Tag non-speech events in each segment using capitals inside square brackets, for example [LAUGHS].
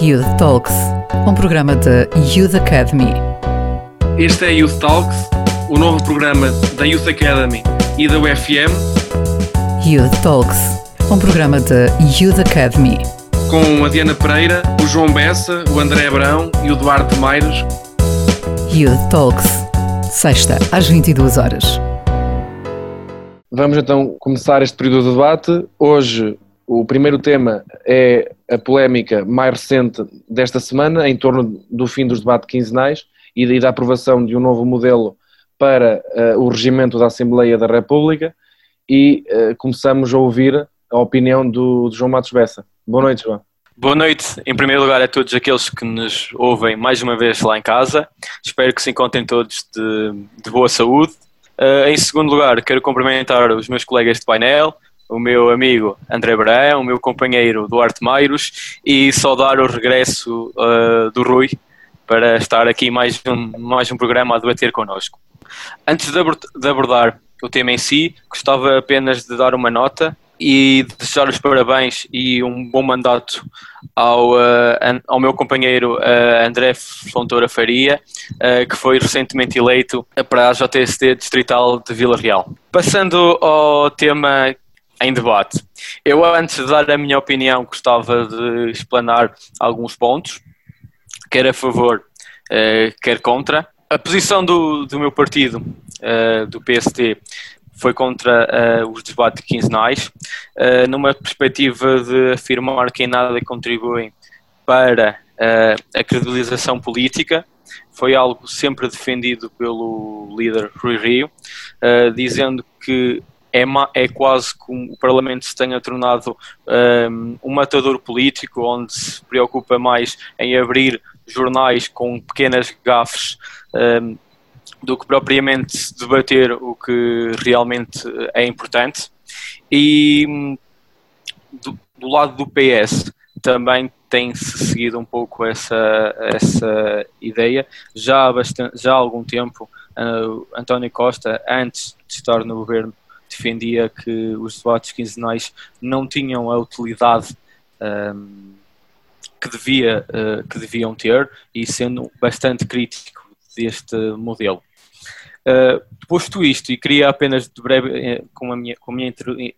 Youth Talks, um programa da Youth Academy. Este é Youth Talks, o novo programa da Youth Academy e da UFM. Youth Talks, um programa da Youth Academy. Com a Diana Pereira, o João Bessa, o André Abrão e o Duarte Meiros. Youth Talks, sexta às 22 horas. Vamos então começar este período de debate. Hoje o primeiro tema é a polémica mais recente desta semana, em torno do fim dos debates quinzenais e da aprovação de um novo modelo para uh, o regimento da Assembleia da República. E uh, começamos a ouvir a opinião do, do João Matos Bessa. Boa noite, João. Boa noite, em primeiro lugar, a todos aqueles que nos ouvem mais uma vez lá em casa. Espero que se encontrem todos de, de boa saúde. Uh, em segundo lugar, quero cumprimentar os meus colegas de painel, o meu amigo André Brão, o meu companheiro Duarte Mairos e saudar o regresso uh, do Rui para estar aqui mais um, mais um programa a debater connosco. Antes de abordar o tema em si, gostava apenas de dar uma nota e desejar os parabéns e um bom mandato ao, uh, ao meu companheiro uh, André Fontoura Faria, uh, que foi recentemente eleito para a JST Distrital de Vila Real. Passando ao tema em debate. Eu, antes de dar a minha opinião, gostava de explanar alguns pontos, quer a favor, uh, quer contra. A posição do, do meu partido, uh, do PST, foi contra uh, os debates quinzenais, numa perspectiva de afirmar que em nada contribuem para a credibilização política. Foi algo sempre defendido pelo líder Rui Rio, dizendo que é, é quase como o Parlamento se tenha tornado um, um matador político, onde se preocupa mais em abrir jornais com pequenas gafes um, do que propriamente debater o que realmente é importante. E hum, do, do lado do PS também tem-se seguido um pouco essa, essa ideia. Já há, bastante, já há algum tempo, uh, António Costa, antes de estar no governo, defendia que os debates quinzenais não tinham a utilidade um, que, devia, uh, que deviam ter e sendo bastante crítico deste modelo. Uh, posto isto, e queria apenas de breve, eh, com a minha, com a minha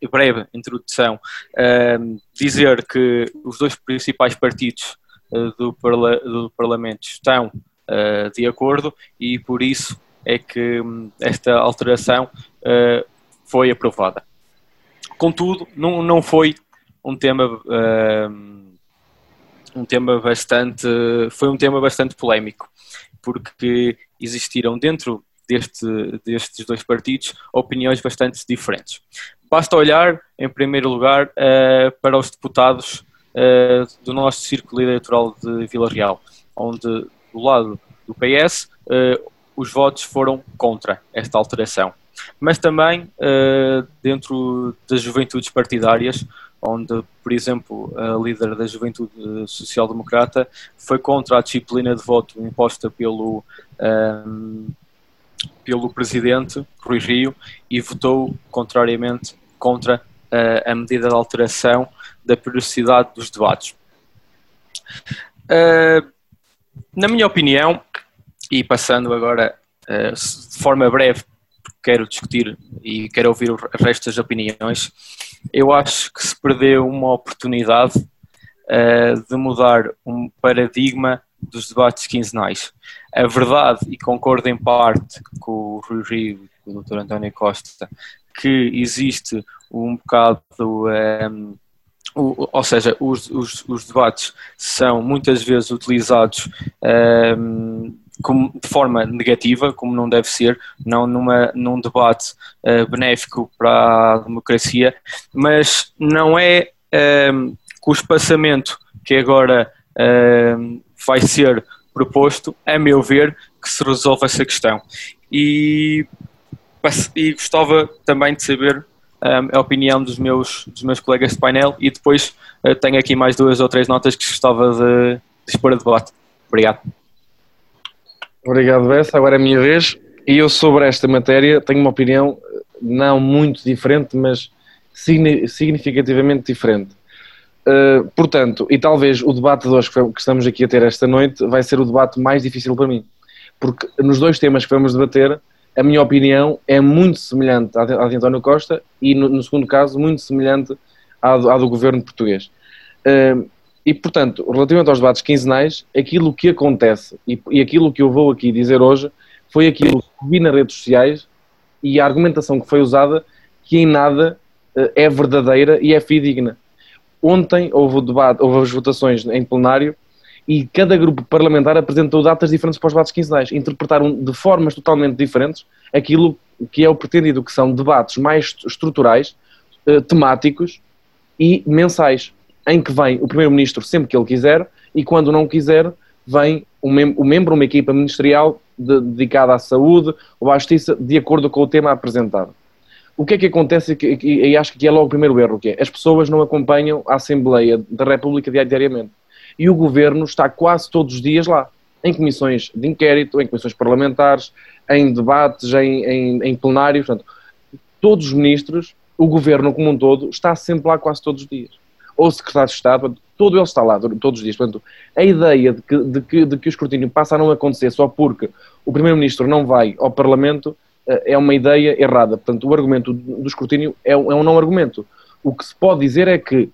breve introdução, uh, dizer que os dois principais partidos uh, do, parla do Parlamento estão de acordo e por isso é que um, esta alteração foi aprovada. Contudo, não, não foi um tema uh, um tema bastante foi um tema bastante polémico porque existiram dentro deste, destes dois partidos opiniões bastante diferentes. Basta olhar, em primeiro lugar, uh, para os deputados uh, do nosso círculo eleitoral de Vila Real, onde do lado do PS uh, os votos foram contra esta alteração mas também uh, dentro das juventudes partidárias, onde, por exemplo, a líder da juventude social-democrata foi contra a disciplina de voto imposta pelo, um, eh, pelo presidente Rui Rio e votou contrariamente contra uh, a medida de alteração da periodicidade dos debates. Uh, na minha opinião, e passando agora uh, de forma breve quero discutir e quero ouvir o resto das opiniões. Eu acho que se perdeu uma oportunidade uh, de mudar um paradigma dos debates quinzenais. A verdade, e concordo em parte com o Rui Rio e com o Dr. António Costa, que existe um bocado. Um, ehm, ou seja, os, os, os, debates são muitas vezes utilizados um, ehm, como, de forma negativa, como não deve ser, não numa, num debate uh, benéfico para a democracia, mas não é um, ehm, com o espaçamento que agora um, ehm, vai ser proposto, a meu ver, que se resolve essa questão. E, e gostava também de saber um, ehm, a opinião dos meus, dos meus colegas de painel e depois uh, tenho aqui mais duas ou três notas que gostava de, de expor a debate. Obrigado. Obrigado, Bessa. Agora é a minha vez. E eu, sobre esta matéria, tenho uma opinião não muito diferente, mas significativamente diferente. Uh, portanto, e talvez o debate de hoje que estamos aqui a ter esta noite vai ser o debate mais difícil para mim. Porque nos dois temas que vamos debater, a minha opinião é muito semelhante à de, à de António Costa e, no, no, segundo caso, muito semelhante à do, à do governo português. Uh, e, portanto, relativamente aos debates quinzenais, aquilo que acontece e, e aquilo que eu vou aqui dizer hoje foi aquilo que vi nas redes sociais e a argumentação que foi usada que em nada uh, é verdadeira e é fidedigna. Ontem houve o debate, houve as votações em plenário e cada grupo parlamentar apresentou datas diferentes para os debates quinzenais. Interpretaram de formas totalmente diferentes aquilo que é o pretendido, que são debates mais estruturais, uh, temáticos e mensais em que vem o Primeiro-Ministro sempre que ele quiser e quando não quiser vem o, mem o membro, uma equipa ministerial de, dedicada à saúde ou à justiça de acordo com o tema apresentado. O que é que acontece, e, e acho que é logo o primeiro erro, que é as pessoas não acompanham a Assembleia da República diariamente. E o Governo está quase todos os dias lá, em comissões de inquérito, em comissões parlamentares, em debates, em, em, em plenários, portanto, todos os ministros, o Governo como um todo, está sempre lá quase todos os dias ou secretário de Estado, todo ele está lá todos os dias. Portanto, a ideia de que, de que, de que o escrutínio passa a não acontecer só porque o Primeiro-Ministro não vai ao Parlamento eh, é uma ideia errada. Portanto, o argumento do escrutínio é um, é um não argumento. O que se pode dizer é que,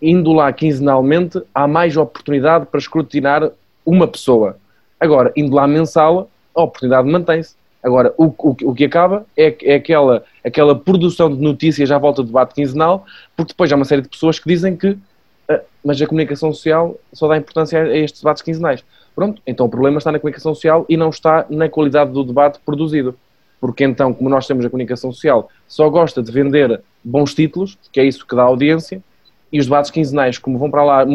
indo lá quinzenalmente, há mais oportunidade para escrutinar uma pessoa. Agora, indo lá mensal, a oportunidade mantém-se. Agora, o, o, o que acaba é, é, aquela, aquela produção de notícias à volta do debate quinzenal, porque depois há uma série de pessoas que dizem que ah, mas a comunicação social só dá importância a estes debates quinzenais. Pronto, então o problema está na comunicação social e não está na qualidade do debate produzido. Porque então, como nós temos a comunicação social, só gosta de vender bons títulos, que é isso que dá audiência, e os debates quinzenais, como vão para lá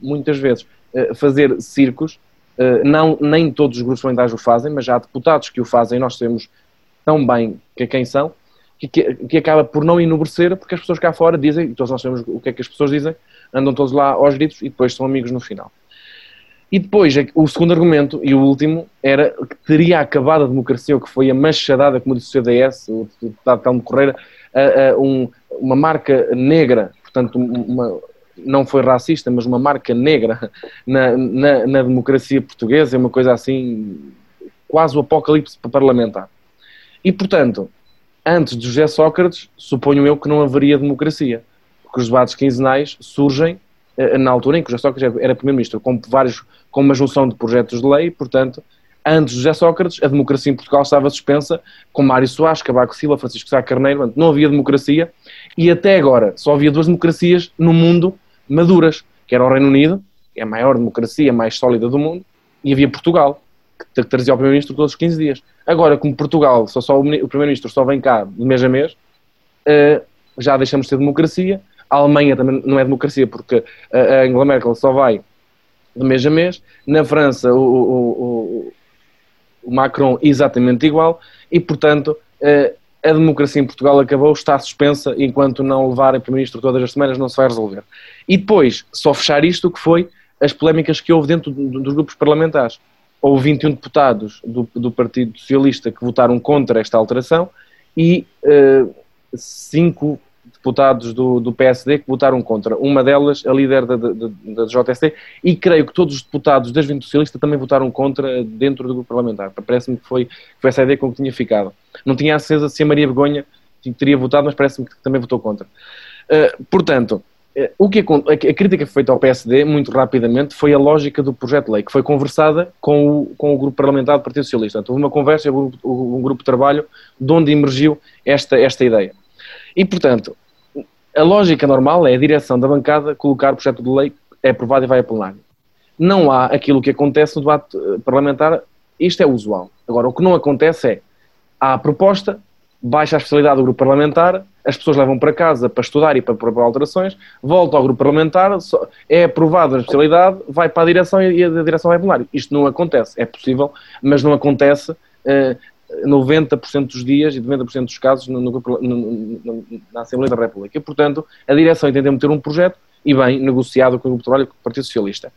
muitas vezes ah, fazer circos, não, nem todos os grupos parlamentares o fazem, mas já há deputados que o fazem, nós sabemos tão bem que quem são, que, que, que, acaba por não enobrecer, porque as pessoas cá fora dizem, e todos nós sabemos o que é que as pessoas dizem, andam todos lá aos gritos e depois são amigos no final. E depois, o segundo argumento, e o último, era que teria acabado a democracia, o que foi a machadada, como disse o CDS, o deputado Telmo Correira, a, a um, uma marca negra, portanto, uma, não foi racista, mas uma marca negra na, na, na democracia portuguesa, é uma coisa assim, quase o apocalipse parlamentar. E, portanto, antes de José Sócrates, suponho eu que não haveria democracia, porque os debates quinzenais surgem eh, na altura em que José Sócrates era primeiro-ministro, com, vários, com uma junção de projetos de lei, portanto, antes de José Sócrates, a democracia em Portugal estava suspensa com Mário Soares, Cavaco Silva, Francisco Sá Carneiro, não havia democracia, e até agora só havia duas democracias no mundo maduras, que era o Reino Unido, que é a maior democracia mais sólida do mundo, e havia Portugal, que trazia o Primeiro-Ministro todos os 15 dias. Agora, como Portugal, só, só o Primeiro-Ministro só vem cá de mês a mês, uh, já deixamos de ter democracia. A Alemanha também não é democracia, porque a Angela Merkel só vai de mês a mês. Na França, o, o, o, Macron exatamente igual. E, portanto, uh, a democracia em Portugal acabou, está suspensa, enquanto não levarem Primeiro-Ministro todas as semanas não se vai resolver. E depois, só fechar isto, que foi as polémicas que houve dentro dos grupos parlamentares. Houve 21 deputados do, do Partido Socialista que votaram contra esta alteração e uh, cinco deputados do, do, PSD que votaram contra. Uma delas, a líder da, da, da JST, e creio que todos os deputados das 20 socialistas também votaram contra dentro do grupo parlamentar. Parece-me que foi, foi essa a ideia com que tinha ficado. Não tinha a certeza se a Maria Begonha teria votado, mas parece-me que também votou contra. Uh, portanto, uh, o que a, a, crítica feita ao PSD, muito rapidamente, foi a lógica do projeto de lei, que foi conversada com o, com o grupo parlamentar do Partido Socialista. Houve uma conversa, um, um grupo de trabalho, de onde emergiu esta, esta ideia. E, portanto, a lógica normal é a direção da bancada colocar o projeto de lei, é aprovado e vai a plenário. Não há aquilo que acontece no debate eh, parlamentar, isto é usual. Agora, o que não acontece é, há a proposta, baixa a especialidade do grupo parlamentar, as pessoas levam para casa para estudar e para propor alterações, volta ao grupo parlamentar, é aprovada a especialidade, vai para a direção e a direção vai a plenário. Isto não acontece, é possível, mas não acontece uh, 90% dos dias e 90% dos casos no, no, no, na Assembleia da República. E, portanto, a direção entendeu meter um projeto e bem negociado com o Grupo de Trabalho com o Partido Socialista.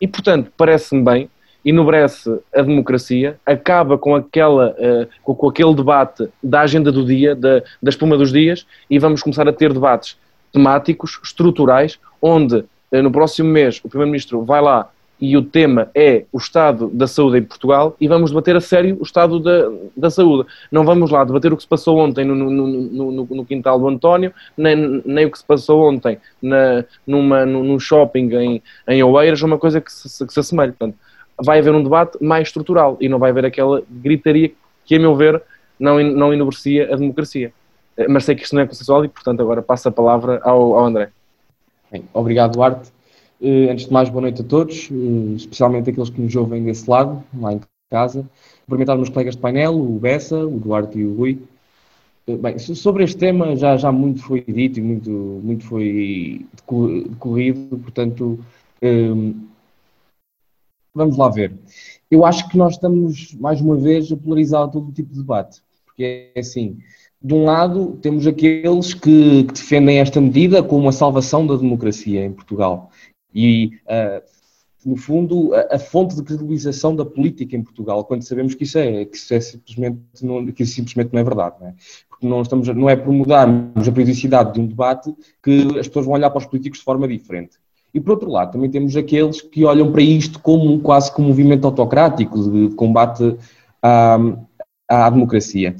E, portanto, parece-me bem, enobrece a democracia, acaba com, aquela, uh, com, aquele debate da agenda do dia, da, da espuma dos dias, e vamos começar a ter debates temáticos, estruturais, onde no próximo mês o Primeiro-Ministro vai lá e o tema é o estado da saúde em Portugal e vamos debater a sério o estado da, da saúde. Não vamos lá debater o que se passou ontem no, no, no, no quintal do António, nem, nem o que se passou ontem na, numa, num shopping em, em Oeiras, uma coisa que se, que se assemelhe. Portanto, vai haver um debate mais estrutural e não vai haver aquela gritaria que, a meu ver, não, não enobrececia a democracia. Eh, mas sei que isto não é consensual e, portanto, agora passo a palavra ao, ao André. Bem, obrigado, Duarte. Uh, antes de mais, boa noite a todos, uh, especialmente aqueles que nos ouvem desse lado, lá em casa. Cumprimentar os meus colegas de painel, o Bessa, o Duarte e o Rui. Uh, bem, sobre este tema já, já muito foi dito e muito, muito foi decorrido, portanto, vamos lá ver. Eu acho que nós estamos, mais uma vez, a polarizar todo tipo de debate, porque é assim, de um lado, temos aqueles que, que, defendem esta medida como a salvação da democracia em Portugal. E, uh, no fundo, a, a, fonte de credibilização da política em Portugal, quando sabemos que isso é, que isso é simplesmente, não, que simplesmente não é verdade. Não é? Porque não, estamos, não é por mudarmos a periodicidade de um debate que as pessoas vão olhar para os políticos de forma diferente. E por outro lado, também temos aqueles que olham para isto como quase como um movimento autocrático de combate à, à democracia.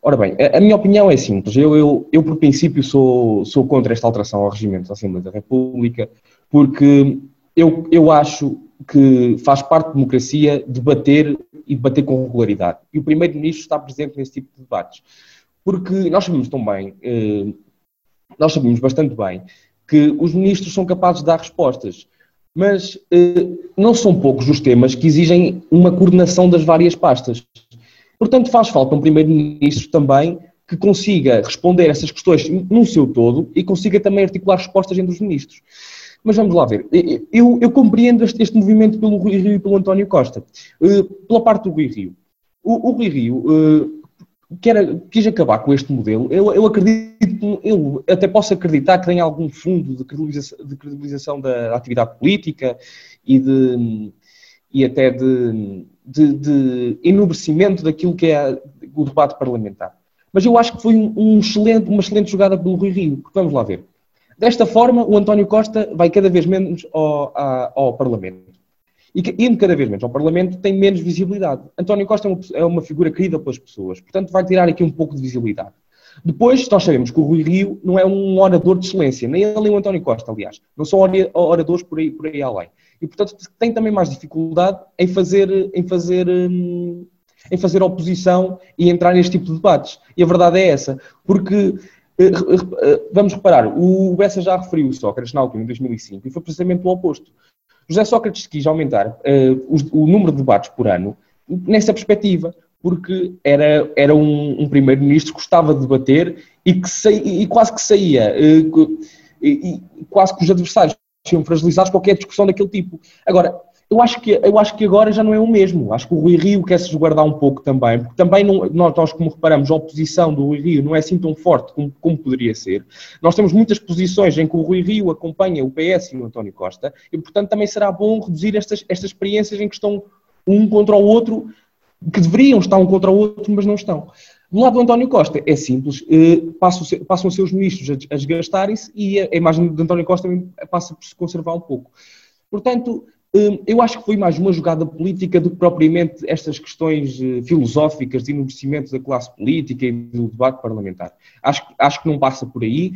Ora bem, a, a minha opinião é simples. Eu, eu, eu, por princípio, sou, sou contra esta alteração ao regimento da Assembleia da República, porque eu, eu acho que faz parte da democracia debater e debater com regularidade. E o Primeiro-Ministro está presente nesse tipo de debates. Porque nós sabemos tão bem, eh, nós sabemos bastante bem, que os ministros são capazes de dar respostas, mas eh, não são poucos os temas que exigem uma coordenação das várias pastas. Portanto, faz falta um primeiro-ministro também que consiga responder essas questões no seu todo e consiga também articular respostas entre os ministros. Mas vamos lá ver. Eu, eu compreendo este, este, movimento pelo Rui Rio e pelo António Costa. Uh, pela parte do Rui Rio. O, o Rui Rio uh, quer, quis acabar com este modelo. Eu, eu acredito, eu até posso acreditar que tem algum fundo de credibilização, de credibilização da atividade política e, de, e até de de, de enobrecimento daquilo que é o debate parlamentar. Mas eu acho que foi um excelente, uma excelente jogada pelo Rui Rio, vamos lá ver. Desta forma, o António Costa vai cada vez menos ao, ao Parlamento. E indo cada vez menos ao Parlamento, tem menos visibilidade. António Costa é uma, é uma figura querida pelas pessoas, portanto, vai tirar aqui um pouco de visibilidade. Depois, nós sabemos que o Rui Rio não é um orador de excelência, nem ele nem o António Costa, aliás. Não são oradores por aí, por aí além e portanto tem também mais dificuldade em fazer, em fazer, hum, em fazer oposição e entrar neste tipo de debates. E a verdade é essa, porque vamos reparar, o Bessa já referiu o Sócrates na altura, em 2005, e foi precisamente o oposto. José Sócrates quis aumentar uh, o, número de debates por ano nessa perspectiva, porque era, era um, um primeiro-ministro que gostava de debater e, que e quase que saía, uh, e, e quase que os adversários sejam fragilizados qualquer discussão daquele tipo. Agora, eu acho, que, eu acho que agora já não é o mesmo. Acho que o Rui Rio quer se guardar um pouco também, porque também não, nós, nós, como reparamos, a oposição do Rui Rio não é assim tão forte como, como poderia ser. Nós temos muitas posições em que o Rui Rio acompanha o PS e o António Costa, e portanto também será bom reduzir estas, estas experiências em que estão um contra o outro, que deveriam estar um contra o outro, mas não estão. Do lado do António Costa é simples, eh, passam, passam os seus ministros a, desgastarem-se e a, imagem de António Costa passa por se conservar um pouco. Portanto, eu acho que foi mais uma jogada política do que propriamente estas questões eh, filosóficas de enobrecimento da classe política e do debate parlamentar. Acho, acho que não passa por aí.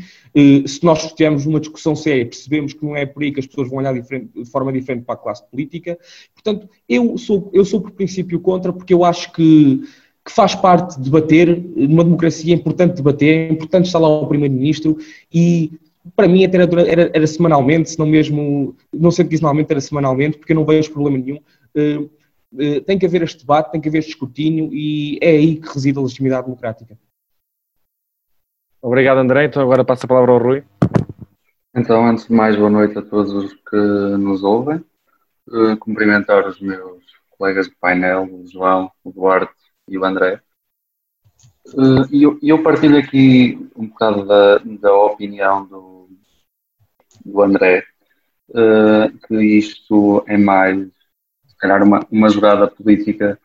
Se nós tivermos uma discussão séria, percebemos que não é por aí que as pessoas vão olhar de forma diferente para a classe política. Portanto, eu sou, eu sou por princípio contra, porque eu acho que que faz parte de debater, numa democracia é importante debater, é importante estar lá o Primeiro-Ministro e para mim até era, era, era, semanalmente, se não mesmo, não sei que semanalmente, era semanalmente, porque eu não vejo problema nenhum. Uh, uh, tem que haver este debate, tem que haver este escrutínio e é aí que reside a legitimidade democrática. Obrigado André, então agora passo a palavra ao Rui. Então, antes de mais, boa noite a todos os que nos ouvem. Uh, cumprimentar os meus colegas de painel, o João, o Duarte e o André. E eu, eu, partilho aqui um bocado da, da opinião do, do André, eh, que isto é mais, se calhar, uma, uma jogada política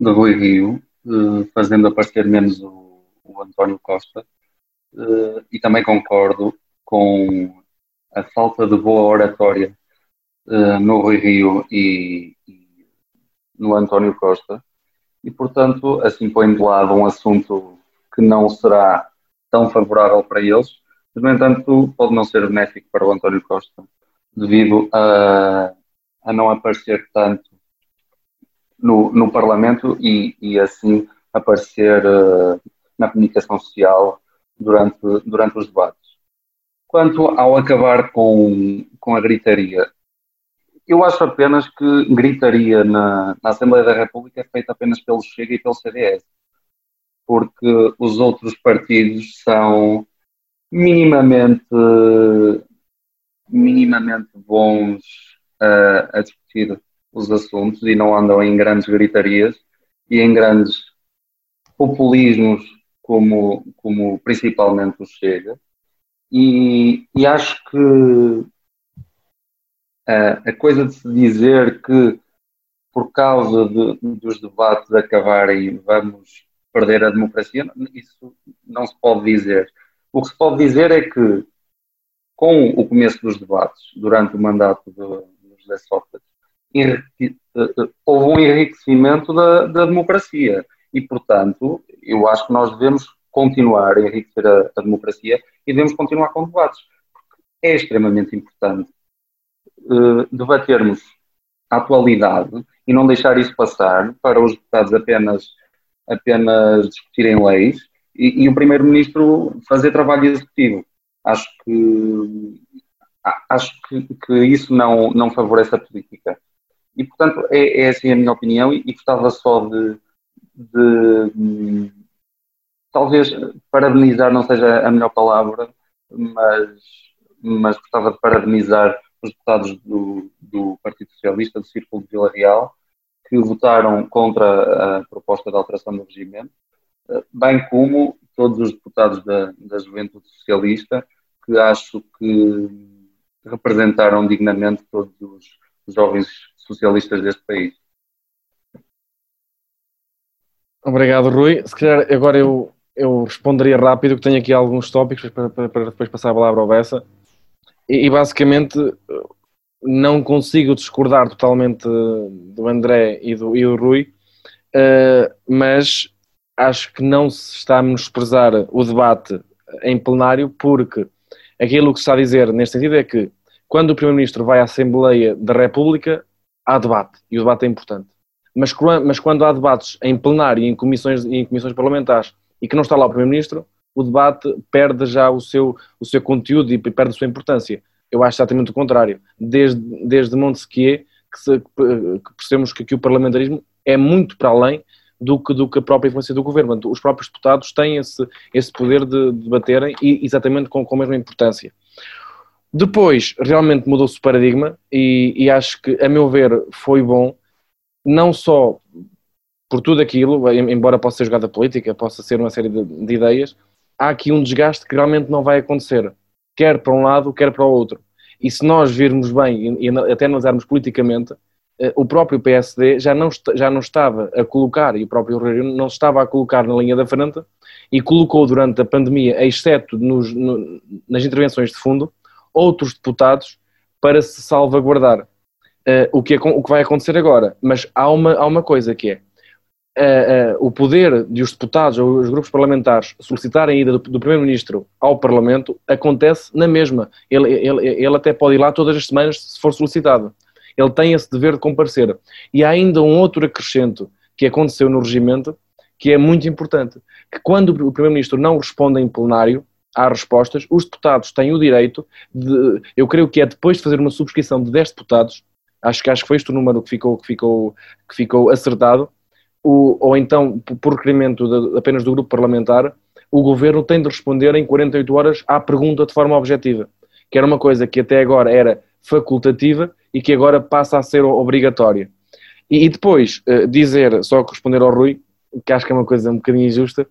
de Rui Rio, eh, fazendo aparecer menos o, o António Costa. e também concordo com a falta de boa oratória uh, no Rui Rio e, e, no António Costa, e portanto assim põe de lado um assunto que não será tão favorável para eles, no entanto pode não ser benéfico para o António Costa, devido a, a não aparecer tanto no, no Parlamento e, e assim aparecer uh, na comunicação social durante, durante os debates. Quanto ao acabar com, com a gritaria, eu acho apenas que gritaria na, na Assembleia da República é feita apenas pelo Chega e pelo CDS, porque os outros partidos são minimamente, minimamente bons a, a discutir os assuntos e não andam em grandes gritarias e em grandes populismos como, como principalmente o Chega. E, e acho que a, a coisa de se dizer que por causa de, dos debates acabarem vamos perder a democracia, isso não se pode dizer. O que se pode dizer é que com o começo dos debates, durante o mandato de, José Sócrates, eh, eh, houve um enriquecimento da, da, democracia e, portanto, eu acho que nós devemos continuar a enriquecer a, a democracia e devemos continuar com debates. É extremamente importante uh, debatermos a atualidade e não deixar isso passar para os deputados apenas, apenas discutirem leis e, e o Primeiro-Ministro fazer trabalho executivo. Acho que acho que, que, isso não, não favorece a política. E, portanto, é, é assim a minha opinião e, e gostava só de, de, talvez parabenizar não seja a melhor palavra, mas, mas gostava de parabenizar os deputados do, do Partido Socialista do Círculo de Vila Real que votaram contra a proposta de alteração do regimento, bem como todos os deputados da, da Juventude Socialista que acho que representaram dignamente todos os jovens socialistas deste país. Obrigado, Rui. Se calhar agora eu, eu responderia rápido, que tenho aqui alguns tópicos para, para, para depois passar a palavra ao Bessa. E, e, basicamente não consigo discordar totalmente do André e do, e do Rui, uh, mas acho que não se está a menosprezar o debate em plenário, porque aquilo que se está a dizer neste sentido é que quando o Primeiro-Ministro vai à Assembleia da República, há debate, e o debate é importante. Mas, mas quando há debates em plenário e em comissões, em comissões parlamentares e que não está lá o Primeiro-Ministro, o debate perde já o seu, o seu conteúdo e perde a sua importância. Eu acho exatamente o contrário. Desde, desde Montesquieu que, se, que percebemos que aqui o parlamentarismo é muito para além do que, do que a própria influência do governo. Os próprios deputados têm esse, esse poder de debaterem e exatamente com, com a mesma importância. Depois, realmente mudou-se o paradigma e, e, acho que, a meu ver, foi bom, não só por tudo aquilo, embora possa ser jogada política, possa ser uma série de, de, ideias, há aqui um desgaste que realmente não vai acontecer, quer para um lado, quer para o outro. E se nós virmos bem e, e até analisarmos politicamente, o próprio PSD já não, já não estava a colocar, e o próprio Rio não estava a colocar na linha da frente, e colocou durante a pandemia, exceto nos, no, nas intervenções de fundo, outros deputados para se salvaguardar. Uh, o, que é, o que vai acontecer agora. Mas há uma, há uma coisa que é uh, uh, o poder de os deputados ou os grupos parlamentares solicitarem a ida do, do Primeiro-Ministro ao Parlamento acontece na mesma. Ele, ele, ele até pode ir lá todas as semanas se for solicitado. Ele tem esse dever de comparecer. E há ainda um outro acrescento que aconteceu no regimento que é muito importante, que quando o Primeiro-Ministro não responde em plenário, há respostas, os deputados têm o direito de, eu creio que é depois de fazer uma subscrição de 10 deputados, acho que acho que foi este o número que ficou, que ficou, que ficou acertado, o, ou então por requerimento de, apenas do grupo parlamentar, o governo tem de responder em 48 horas à pergunta de forma objetiva, que era uma coisa que até agora era facultativa e que agora passa a ser obrigatória. E, e depois uh, dizer, só responder ao Rui, que acho que é uma coisa um bocadinho injusta,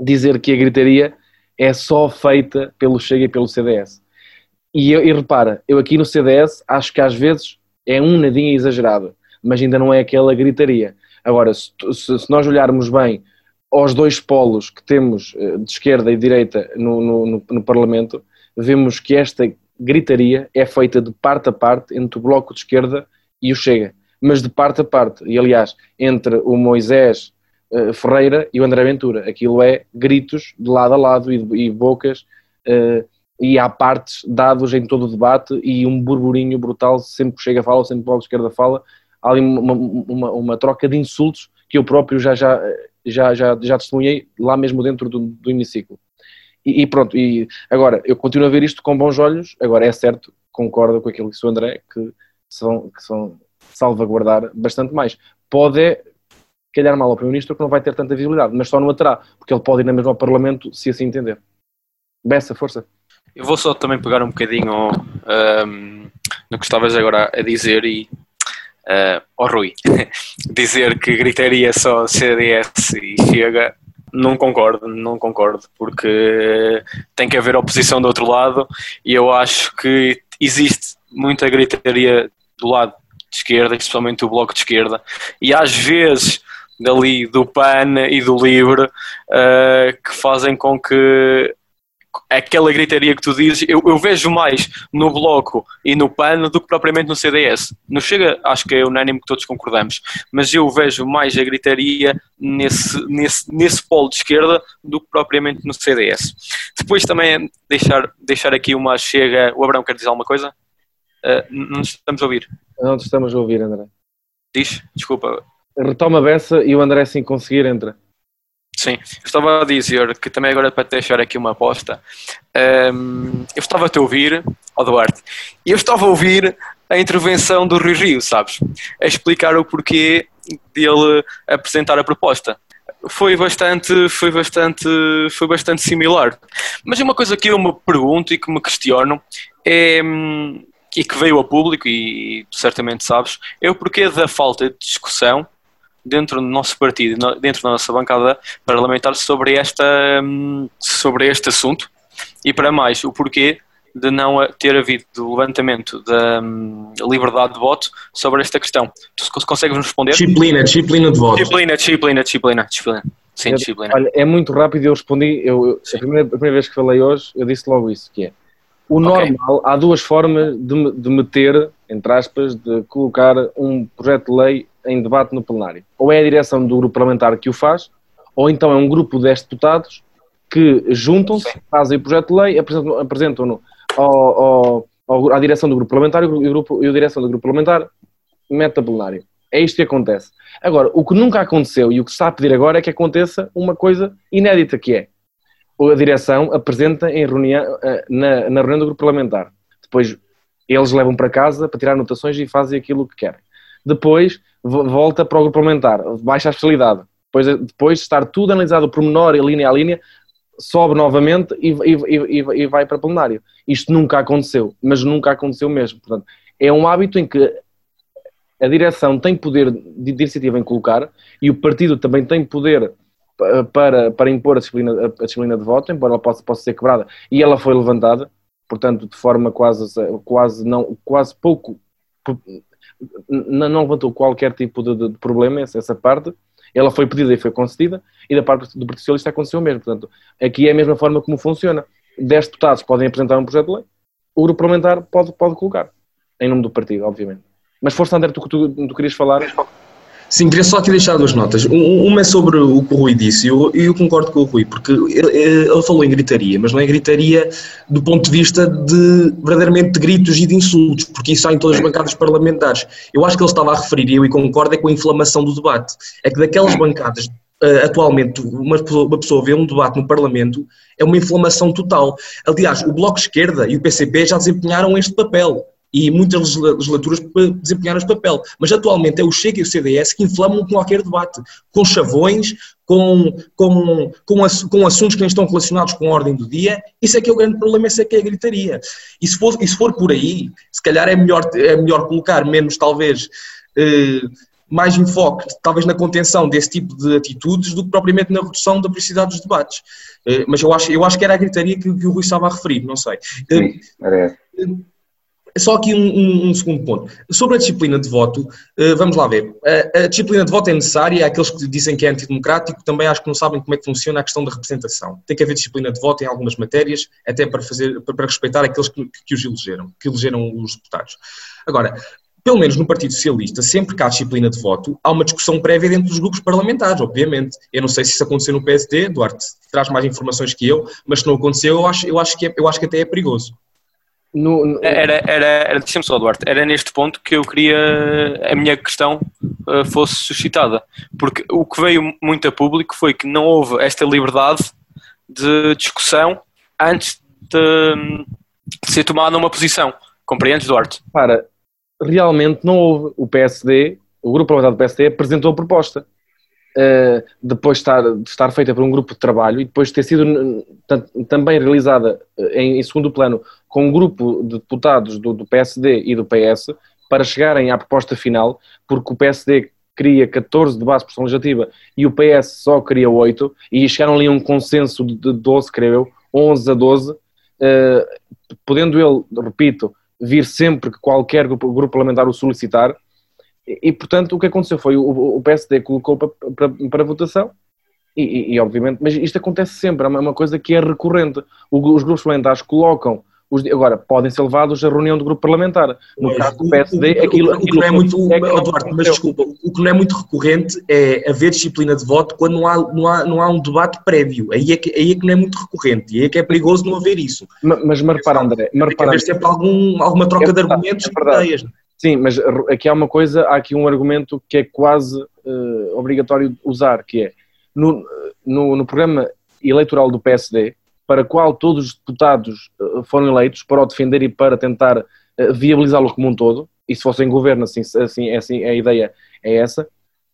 dizer que a gritaria é só feita pelo Chega e pelo CDS. E, e repara, eu aqui no CDS acho que às vezes é um nadinha exagerado, mas ainda não é aquela gritaria. Agora, se, se, se nós olharmos bem aos dois polos que temos eh, de esquerda e direita no, no, no, no Parlamento, vemos que esta gritaria é feita de parte a parte entre o Bloco de Esquerda e o Chega, mas de parte a parte. E aliás, entre o Moisés uh, Ferreira e o André Ventura. Aquilo é gritos de lado a lado e, e bocas. Uh, e há partes dados em todo o debate e um burburinho brutal sempre que chega fala, sempre que o Bloco de Esquerda fala, há ali uma, uma, uma, troca de insultos que eu próprio já, já, já, já, já testemunhei lá mesmo dentro do, do hemiciclo. E, pronto, e agora, eu continuo a ver isto com bons olhos, agora é certo, concordo com aquilo que disse o André, que são, que são salvaguardar bastante mais. Pode calhar mal ao Primeiro-Ministro que não vai ter tanta visibilidade, mas só não a terá, porque ele pode ir na mesma ao Parlamento se assim entender. Bessa, força. Eu vou só também pegar um bocadinho um, no que estavas agora a dizer e uh, ao Rui, [LAUGHS] dizer que gritaria só CDS e chega, não concordo, não concordo, porque tem que haver oposição do outro lado e eu acho que existe muita gritaria do lado de esquerda, especialmente do bloco de esquerda, e às vezes dali do PAN e do LIVRE uh, que fazem com que aquela gritaria que tu dizes, eu, eu, vejo mais no Bloco e no PAN do que propriamente no CDS. No Chega, acho que é unânime que todos concordamos, mas eu vejo mais a gritaria nesse, nesse, nesse polo de esquerda do que propriamente no CDS. Depois também deixar, deixar aqui uma chega. O Abrão quer dizer alguma coisa? Uh, não estamos a ouvir. Não te estamos a ouvir, André. Diz, desculpa. Retoma a beça e o André, se conseguir, entra. Sim, estava a dizer que também agora para deixar aqui uma aposta, um, eu estava a te ouvir, ó Duarte, e eu estava a ouvir a intervenção do Rui Rio, sabes? A explicar o porquê dele apresentar a proposta. Foi bastante, foi bastante, foi bastante similar. Mas uma coisa que eu me pergunto e que me questiono é, hum, e que veio a público, e certamente sabes, é o porquê da falta de discussão dentro do nosso partido, dentro da nossa bancada parlamentar sobre, esta, hum, sobre este assunto e para mais o porquê de não ter havido levantamento da hum, liberdade de voto sobre esta questão. Tu consegues responder? Disciplina, disciplina de voto. Disciplina, disciplina, disciplina, disciplina. Sim, disciplina. Olha, é muito rápido eu respondi, eu, a, primeira, a primeira vez que falei hoje, eu disse logo isso, que é o normal, okay. há duas formas de, de meter, entre aspas, de colocar um projeto de lei em debate no plenário. Ou é a direção do grupo parlamentar que o faz, ou então é um grupo de 10 deputados que juntam-se, fazem o projeto de lei, apresentam-no apresentam ao, ao, à direção do grupo parlamentar e o, grupo, e a direção do grupo parlamentar mete a plenário. É isto que acontece. Agora, o que nunca aconteceu e o que se está a pedir agora é que aconteça uma coisa inédita, que é a direção apresenta em reunião, eh, na, na reunião do grupo parlamentar. Depois eles levam para casa para tirar anotações e fazem aquilo que querem. Depois volta para o grupo parlamentar, baixa a especialidade. Depois, depois de estar tudo analisado por menor e linha a linha, sobe novamente e, e, e, e, vai para plenário. Isto nunca aconteceu, mas nunca aconteceu mesmo. Portanto, é um hábito em que a direção tem poder de iniciativa em colocar e o partido também tem poder para, para impor a disciplina, a disciplina de voto, embora ela possa, possa ser quebrada, e ela foi levantada, portanto, de forma quase, quase, não, quase pouco, não levantou qualquer tipo de, de problema, essa, essa parte, ela foi pedida e foi concedida, e da parte do Partido Socialista aconteceu o mesmo. Portanto, aqui é a mesma forma como funciona. 10 deputados podem apresentar um projeto de lei, o grupo parlamentar pode, pode colocar, em nome do partido, obviamente. Mas força, André, tu, tu, tu querias falar? Sim, queria só aqui deixar duas notas. Uma é sobre o que o Rui disse, e eu, eu, concordo com o Rui, porque ele, ele, falou em gritaria, mas não é gritaria do ponto de vista de verdadeiramente de gritos e de insultos, porque isso há em todas as bancadas parlamentares. Eu acho que ele estava a referir, e eu concordo, é com a inflamação do debate. É que daquelas bancadas Uh, atualmente uma pessoa, uma pessoa vê um debate no Parlamento, é uma inflamação total. Aliás, o Bloco de Esquerda e o PCP já desempenharam este papel e muitas legislaturas desempenharam este papel. Mas atualmente é o Chega e o CDS que inflamam qualquer debate, com chavões, com, com, com, com assuntos que nem estão relacionados com a ordem do dia. Isso é que é o grande problema, isso é que é a gritaria. E se for, e se for por aí, se calhar é melhor, é melhor colocar menos, talvez. Eh, mais enfoque, talvez, na contenção desse tipo de atitudes do que propriamente na redução da precisidade dos debates. Eh, mas eu acho, eu acho que era a gritaria que, que o Rui estava a referir, não sei. Sim, era Só aqui um, um, um, segundo ponto. Sobre a disciplina de voto, uh, vamos lá ver. A, a, disciplina de voto é necessária, aqueles que dizem que é antidemocrático também acho que não sabem como é que funciona a questão da representação. Tem que haver disciplina de voto em algumas matérias, até para, fazer, para respeitar aqueles que, que os elegeram, que elegeram os deputados. Agora, pelo menos no Partido Socialista, sempre que há disciplina de voto, há uma discussão prévia dentro dos grupos parlamentares, obviamente. Eu não sei se isso aconteceu no PSD, Duarte traz mais informações que eu, mas se não aconteceu, eu acho, eu acho, que, é, eu acho que até é perigoso. No, no... Era, era, era deixa-me só, Duarte, era neste ponto que eu queria a minha questão uh, fosse suscitada. Porque o que veio muito a público foi que não houve esta liberdade de discussão antes de, de ser tomada uma posição. Compreendes, Duarte? Para, realmente não houve. O PSD, o grupo parlamentar do PSD, apresentou a proposta. Uh, depois de estar, de estar, feita por um grupo de trabalho e depois de ter sido também realizada eh, em, em, segundo plano com um grupo de deputados do, do, PSD e do PS para chegarem à proposta final, porque o PSD queria 14 de base por legislativa e o PS só queria 8 e chegaram ali a um consenso de 12, creio eu, 11 a 12, uh, podendo ele, repito, vir sempre que qualquer grupo, grupo parlamentar o solicitar. E, e, portanto, o que aconteceu foi o, o PSD colocou para, para, para votação e, e, e, obviamente, mas isto acontece sempre, é uma, uma coisa que é recorrente. O, os grupos parlamentares colocam os, agora, podem ser levados à reunião do grupo parlamentar. No mas, caso do PSD, o, aquilo, o, aquilo não é muito, é Eduardo, mas desculpa, o que não é muito recorrente é haver disciplina de voto quando não há, não há, não há um debate prévio. Aí é, que, aí é que não é muito recorrente, e aí é que é perigoso não haver isso. Mas, mas me repara, André, me repara, haver sempre algum, alguma troca é verdade, de argumentos é e ideias. Sim, mas aqui há uma coisa, há aqui um argumento que é quase uh, obrigatório usar, que é no, no, no programa eleitoral do PSD, para qual todos os deputados eh, foram eleitos para o defender e para tentar eh, viabilizá-lo como um todo, e se fossem governo, assim, assim, é assim, a ideia é essa,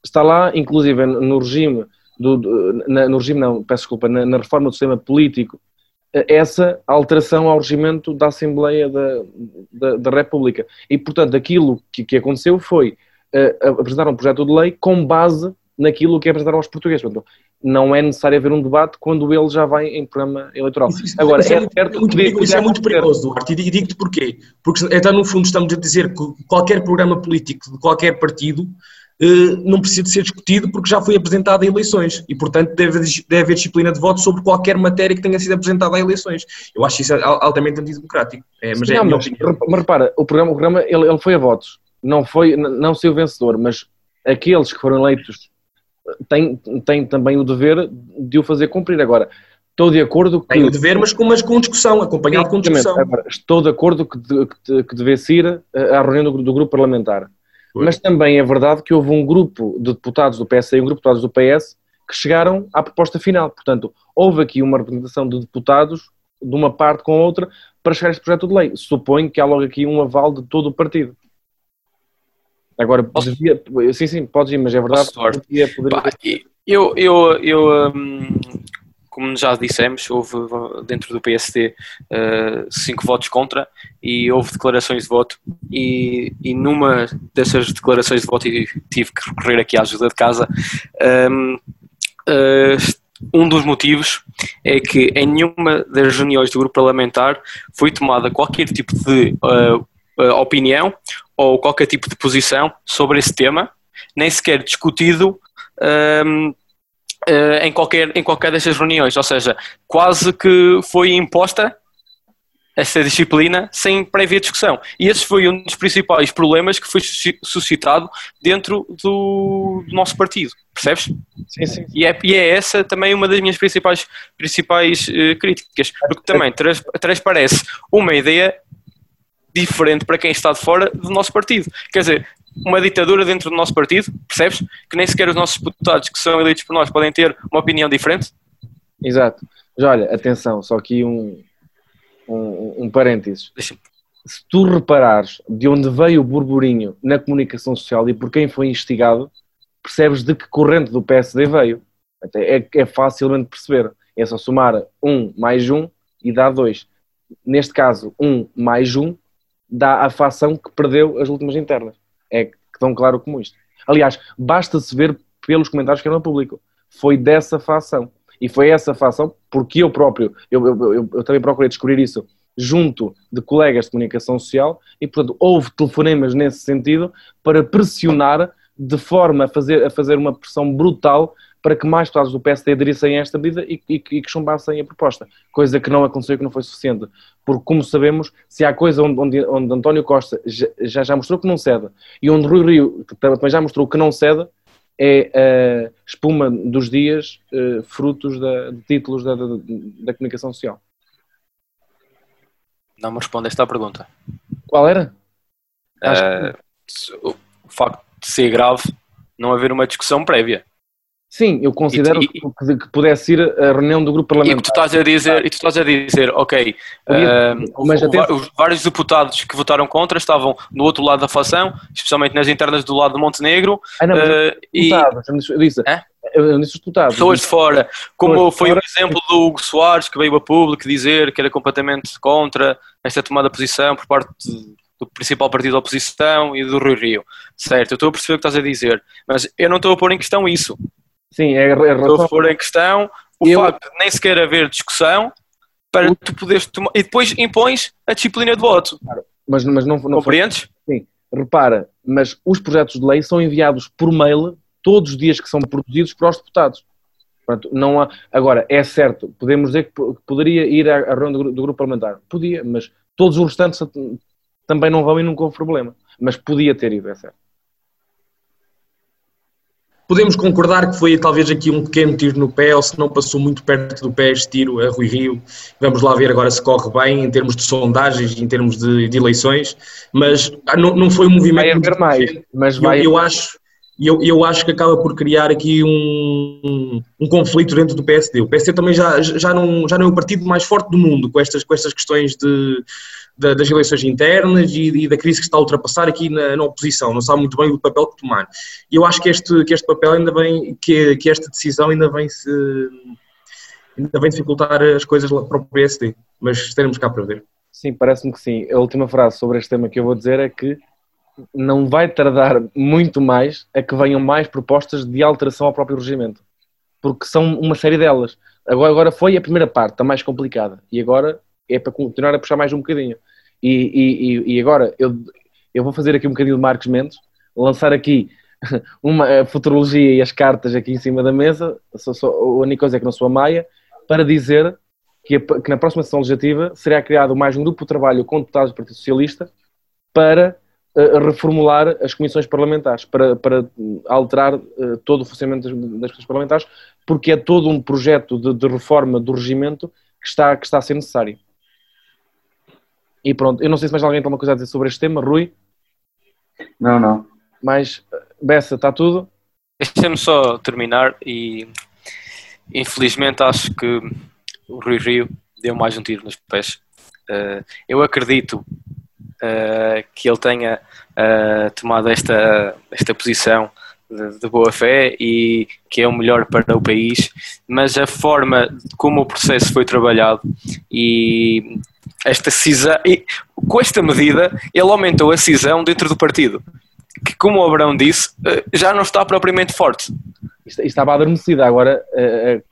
está lá, inclusive no regime, do, na, no regime não, peço desculpa, na, na, reforma do sistema político, essa alteração ao regimento da Assembleia da, da, da República. E, portanto, aquilo que, que aconteceu foi uh, apresentar um projeto de lei com base naquilo que apresentaram aos portugueses. Portanto, não é necessário haver um debate quando ele já vai em programa eleitoral. Isso, Agora, isso é, é, certo muito, que isso é muito perigoso, Duarte, e digo-te porquê. Porque, então, no fundo, estamos a dizer que qualquer programa político de qualquer partido não precisa de ser discutido porque já foi apresentado em eleições e, portanto, deve, deve haver disciplina de voto sobre qualquer matéria que tenha sido apresentada em eleições. Eu acho isso altamente antidemocrático. É, mas, Sim, é não, mas, mas, repara, o programa, o programa ele, ele foi a votos. Não, foi, não saiu vencedor, mas aqueles que foram eleitos tem, tem também o dever de o fazer cumprir. Agora, estou de acordo que. Tem o dever, mas com, mas com discussão, acompanhado com discussão. Agora, estou de acordo que, que, que devesse ir eh, à reunião do, do grupo parlamentar. Foi. Mas também é verdade que houve um grupo de deputados do PS e um grupo de deputados do PS que chegaram à proposta final. Portanto, houve aqui uma representação de deputados de uma parte com a outra para chegar a este projeto de lei. Suponho que há logo aqui um aval de todo o partido. Agora, Posso... devia, sim, sim, podes ir, mas é verdade. Podia, poderia... Pá, eu, eu, eu um, como já dissemos, houve dentro do PSD uh, cinco votos contra e houve declarações de voto. E, e numa dessas declarações de voto, tive que recorrer aqui à ajuda de casa. Um, uh, um dos motivos é que em nenhuma das reuniões do grupo parlamentar foi tomada qualquer tipo de uh, opinião ou qualquer tipo de posição sobre esse tema, nem sequer discutido um, uh, em, qualquer, em qualquer dessas reuniões. Ou seja, quase que foi imposta essa disciplina sem prévia discussão. E esse foi um dos principais problemas que foi suscitado dentro do, do nosso partido. Percebes? Sim, sim. E é, e é essa também uma das minhas principais, principais uh, críticas, porque também transparece uma ideia diferente para quem está de fora do nosso partido. Quer dizer, uma ditadura dentro do nosso partido, percebes? Que nem sequer os nossos deputados que são eleitos por nós podem ter uma opinião diferente. Exato. Mas olha, atenção, só aqui um, um, um parênteses. Se tu reparares de onde veio o burburinho na comunicação social e por quem foi instigado, percebes de que corrente do PSD veio. É, é facilmente perceber. É só somar um mais um e dar dois. Neste caso, um mais um dá a facção que perdeu as últimas internas. É que tão claro como isto. Aliás, basta-se ver pelos comentários que eram público. Foi dessa facção. E foi essa facção, porque eu próprio, eu, eu, eu, eu, também procurei descobrir isso junto de colegas de comunicação social e, portanto, houve telefonemas nesse sentido para pressionar de forma a fazer, a fazer uma pressão brutal para que mais deputados do PSD aderissem a esta medida e, e, e que chumbassem a proposta, coisa que não aconteceu e que não foi suficiente. Porque, como sabemos, se há coisa onde, onde, onde António Costa já, já mostrou que não cede e onde Rui Rio também já mostrou que não cede, é a espuma dos dias, uh, frutos da, de títulos da, da, da, comunicação social. Não me respondeste à pergunta. Qual era? Uh, o facto de ser grave não haver uma discussão prévia. Sim, eu considero e, que, que, pudesse ir a reunião do grupo parlamentar. E tu estás a dizer, e tu estás a dizer ok, uh, mas até... os vários deputados que votaram contra estavam do outro lado da fação, especialmente nas internas do lado de Montenegro. Ah, não, uh, e... eu disse, é? eu disse os deputados. Pessoas de fora, como foi fora, o exemplo do Hugo Soares, que veio a público dizer que era completamente contra esta tomada de posição por parte de, do principal partido da oposição e do Rui Rio. Certo, eu estou a perceber o que estás a dizer, mas eu não estou a pôr em questão isso. Sim, é a relação... Estou a pôr em questão o eu... facto de nem sequer haver discussão para tu poderes tomar. E depois impões a disciplina de voto. Claro, mas, mas não, não Compreendes? Sim, repara, mas os projetos de lei são enviados por mail todos os dias que são produzidos para os deputados. Portanto, não há... Agora, é certo, podemos dizer que poderia ir à, reunião do, do grupo parlamentar. Podia, mas todos os restantes também não vão e nunca houve problema. Mas podia ter ido, é certo. Podemos concordar que foi talvez aqui um pequeno tiro no pé, ou se não passou muito perto do pé este tiro a Rui Rio. Vamos lá ver agora se corre bem em termos de sondagens, em termos de, de eleições, mas ah, não, não foi um movimento. Vai haver mais, mas vai. Eu, eu acho, eu, eu acho que acaba por criar aqui um, um conflito dentro do PSD. O PSD também já, já, não, já não é o partido mais forte do mundo com estas, com estas questões de, das eleições internas e, e, da crise que está a ultrapassar aqui na, na, oposição, não sabe muito bem o papel que tomar. E eu acho que este, que este papel ainda vem, que, que esta decisão ainda vem se ainda vem dificultar as coisas para o PSD, mas estaremos cá para ver. Sim, parece-me que sim. A última frase sobre este tema que eu vou dizer é que não vai tardar muito mais a que venham mais propostas de alteração ao próprio regimento, porque são uma série delas. Agora, agora foi a primeira parte, a mais complicada, e agora é para continuar a puxar mais um bocadinho. E, e, e agora eu, eu vou fazer aqui um bocadinho de Marcos Mendes, lançar aqui [LAUGHS] uma a futurologia e as cartas aqui em cima da mesa, sou, sou, a única coisa é que não sou a Maia, para dizer que, a, que na próxima sessão legislativa será criado mais um grupo de trabalho com deputados do Partido Socialista para uh, reformular as comissões parlamentares, para, para alterar uh, todo o funcionamento das, das comissões parlamentares, porque é todo um projeto de, de reforma do regimento que está, que está a ser necessário. E pronto, eu não sei se mais alguém tem alguma coisa a dizer sobre este tema, Rui? Não, não. Mas, Bessa, está tudo? Deixa-me só terminar e infelizmente acho que o Rui Rio deu mais um tiro nos pés. Uh, eu acredito uh, que ele tenha tomado esta, esta posição de, de, boa fé e que é o melhor para o país, mas a forma como o processo foi trabalhado e esta cisão, e com esta medida ele aumentou a cisão dentro do partido, que como o Abrão disse, eh, já não está propriamente forte. Estava adormecida, agora uh,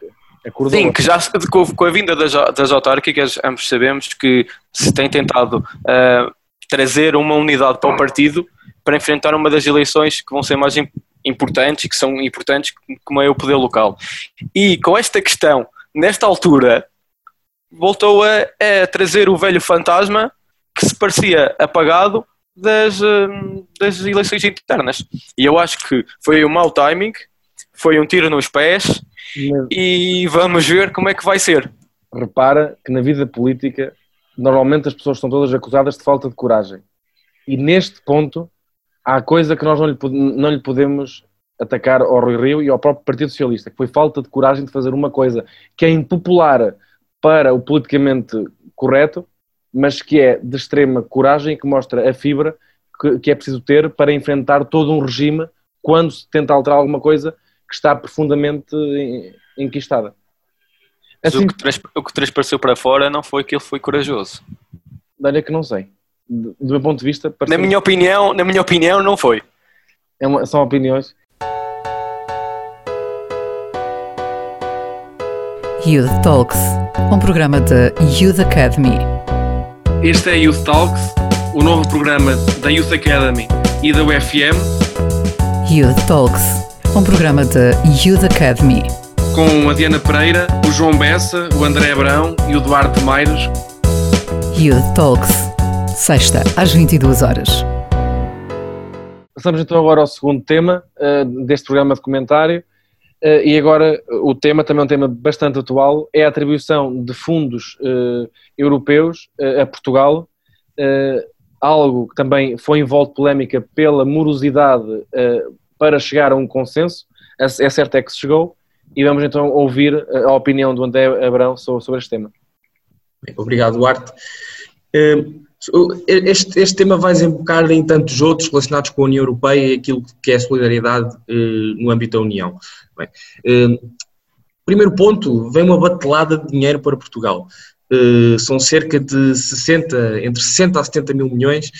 acordou. Sim, que já com a vinda das, das autárquicas, ambos sabemos que se tem tentado uh, trazer uma unidade para o partido para enfrentar uma das eleições que vão ser mais importantes e que são importantes, como é o poder local. E com esta questão, nesta altura, voltou a, a, trazer o velho fantasma que se parecia apagado das, hum, das eleições internas. E eu acho que foi um mau timing, foi um tiro nos pés Mas... e vamos ver como é que vai ser. Repara que na vida política normalmente as pessoas são todas acusadas de falta de coragem. E neste ponto há coisa que nós não lhe, não lhe podemos atacar ao Rui Rio e ao próprio Partido Socialista, que foi falta de coragem de fazer uma coisa que é impopular para o politicamente correto, mas que é de extrema coragem e que mostra a fibra que, que é preciso ter para enfrentar todo um regime quando se tenta alterar alguma coisa que está profundamente enquistada. Assim, o, que o que transpareceu para fora não foi que ele foi corajoso. Olha que não sei. Do, do meu ponto de vista... Na minha opinião, na minha opinião não foi. É uma, são opiniões. Youth Talks, um programa da Youth Academy. Este é Youth Talks, o novo programa da Youth Academy e da UFM, Youth Talks, um programa da Youth Academy. com a Diana Pereira, o João Bessa, o André Abrão e o Duarte Mairos. Youth Talks, sexta às 22 horas. Passamos então agora ao segundo tema eh, deste programa de comentário. Eh, e agora o tema, também é um tema bastante atual, é a atribuição de fundos eh, europeus eh, a Portugal, algo que também foi envolto polémica pela morosidade para chegar a um consenso. É, é certo é que se chegou. E vamos então ouvir a opinião do André Abrão sobre, este tema. Obrigado, Duarte. Este, este tema vai desembocar em tantos outros relacionados com a União Europeia e aquilo que é a solidariedade no âmbito da União. Bem, eh, primeiro ponto, vem uma batelada de dinheiro para Portugal. Eh, são cerca de 60, entre 60 a 70 mil milhões,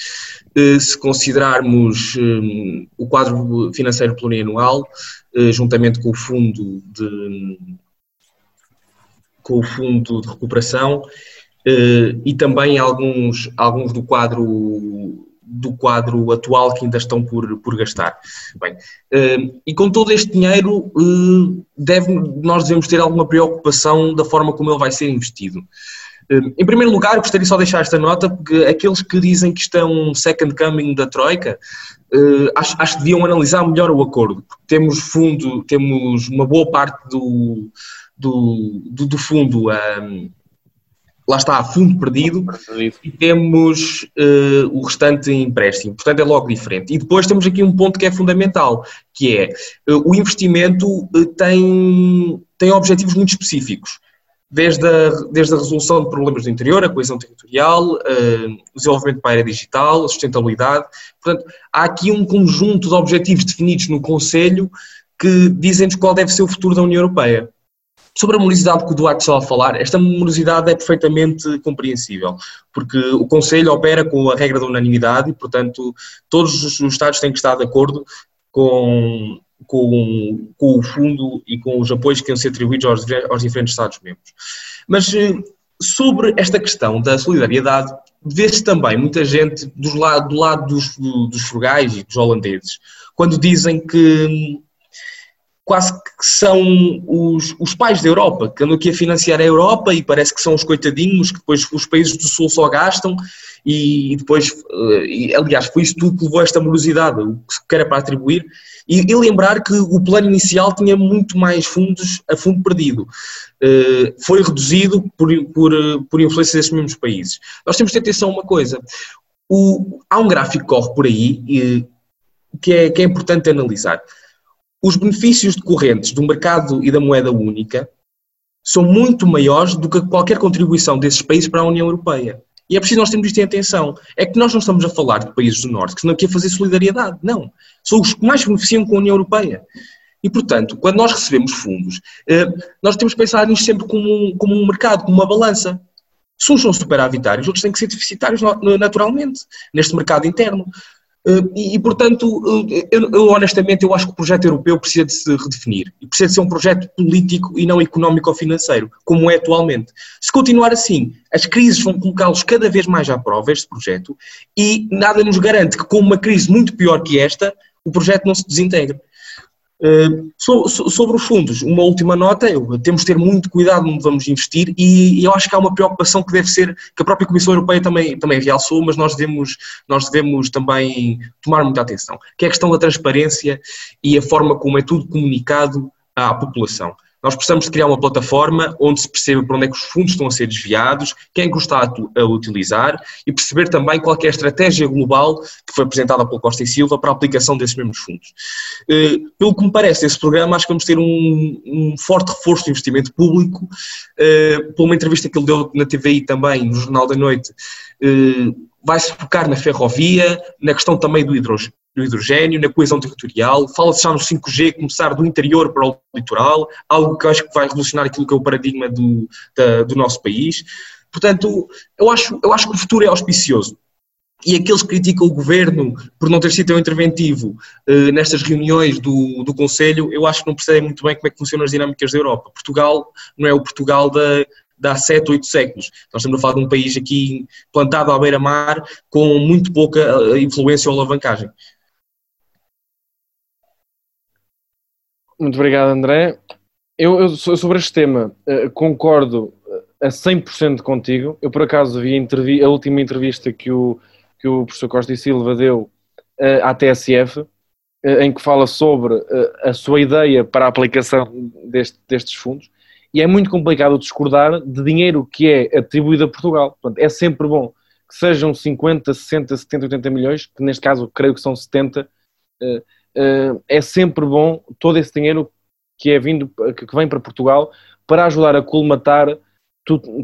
eh, se considerarmos o quadro financeiro plurianual, juntamente com o fundo de com o fundo de recuperação e também alguns, alguns do quadro do quadro atual que ainda estão por, por gastar. Bem, eh, e com todo este dinheiro, eh, deve, nós devemos ter alguma preocupação da forma como ele vai ser investido. Eh, Em primeiro lugar, gostaria só de deixar esta nota, porque aqueles que dizem que é um second coming da Troika, acho, acho que deviam analisar melhor o acordo, porque temos fundo, temos uma boa parte do, do, do, do fundo, ahm, lá está, fundo perdido, e temos eh, o restante em empréstimo. Portanto, é logo diferente. E depois temos aqui um ponto que é fundamental, que é eh, o investimento eh, tem, tem objetivos muito específicos. Desde a, desde a resolução de problemas do interior, a coesão territorial, o desenvolvimento para a área digital, a sustentabilidade. Portanto, há aqui um conjunto de objetivos definidos no Conselho que dizem-nos qual deve ser o futuro da União Europeia. Sobre a morosidade que o Duarte estava a falar, esta morosidade é perfeitamente compreensível, porque o Conselho opera com a regra da unanimidade e, portanto, todos os Estados têm que estar de acordo com, com, com o fundo e com os apoios que iam ser atribuídos aos, aos diferentes Estados-membros. Mas eh, sobre esta questão da solidariedade, vê-se também muita gente dos lado, do lado dos, dos frugais e dos holandeses, quando dizem que quase que são os, os pais da Europa, que andam aqui a financiar a Europa e parece que são os coitadinhos que depois os países do Sul só gastam e depois, eh, e, aliás, foi isso tudo que levou a esta morosidade, o que era para atribuir, e, e lembrar que o plano inicial tinha muito mais fundos a fundo perdido. Eh, Foi reduzido por, por, por influência desses mesmos países. Nós temos de ter atenção a uma coisa, o, há um gráfico que corre por aí eh, que é, que é importante analisar os benefícios decorrentes do mercado e da moeda única são muito maiores do que qualquer contribuição desses países para a União Europeia. E é preciso nós termos isto em atenção. É que nós não estamos a falar de países do Norte que estão aqui a fazer solidariedade. Não. São os que mais beneficiam com a União Europeia. E, portanto, quando nós recebemos fundos, eh, nós temos que pensar nisto sempre como um, como um mercado, como uma balança. Se uns são superavitários, outros têm que ser deficitários naturalmente, neste mercado interno. Eh, E, portanto, eh, eu, eu, honestamente eu acho que o projeto europeu precisa de se redefinir e precisa de ser um projeto político e não económico ou financeiro, como é atualmente. Se continuar assim, as crises vão colocá-los cada vez mais à prova, este projeto, e nada nos garante que com uma crise muito pior que esta, o projeto não se desintegre. So- sobre os fundos, uma última nota, temos de ter muito cuidado onde vamos investir e, e eu acho que há uma preocupação que deve ser, que a própria Comissão Europeia também, também realçou, mas nós devemos, nós devemos também tomar muita atenção, que é a questão da transparência e a forma como é tudo comunicado à população. Nós precisamos de criar uma plataforma onde se perceba para onde é que os fundos estão a ser desviados, quem é que o está a utilizar e perceber também qual que é a estratégia global que foi apresentada pelo Costa e Silva para a aplicação desses mesmos fundos. Eh, Pelo que me parece, esse programa acho que vamos ter um, um forte reforço de investimento público. Eh, Por uma entrevista que ele deu na TVI também, no Jornal da Noite, eh, vai-se focar na ferrovia, na questão também do hidrogênio do hidrogênio, na coesão territorial, fala-se já no 5G começar do interior para o litoral, algo que eu acho que vai revolucionar aquilo que é o paradigma do, da- do nosso país. Portanto, eu acho, eu acho que o futuro é auspicioso. E aqueles que criticam o governo por não ter sido tão interventivo eh, nestas reuniões do, do Conselho, eu acho que não percebem muito bem como é que funcionam as dinâmicas da Europa. Portugal não é o Portugal da, de há 7, 8 séculos. Nós estamos a falar de um país aqui plantado à beira-mar com muito pouca eh, influência ou alavancagem. Muito obrigado, André. Eu, eu sobre este tema uh, concordo a 100% contigo. Eu, por acaso, vi a, a última entrevista que o, que o professor Costa e Silva deu uh, à TSF, em que fala sobre a sua ideia para a aplicação deste, destes fundos, e é muito complicado discordar de dinheiro que é atribuído a Portugal. Portanto, é sempre bom que sejam 50, 60, 70, 80 milhões, que neste caso creio que são 70, é sempre bom todo esse dinheiro que é vindo, que vem para Portugal, para ajudar a colmatar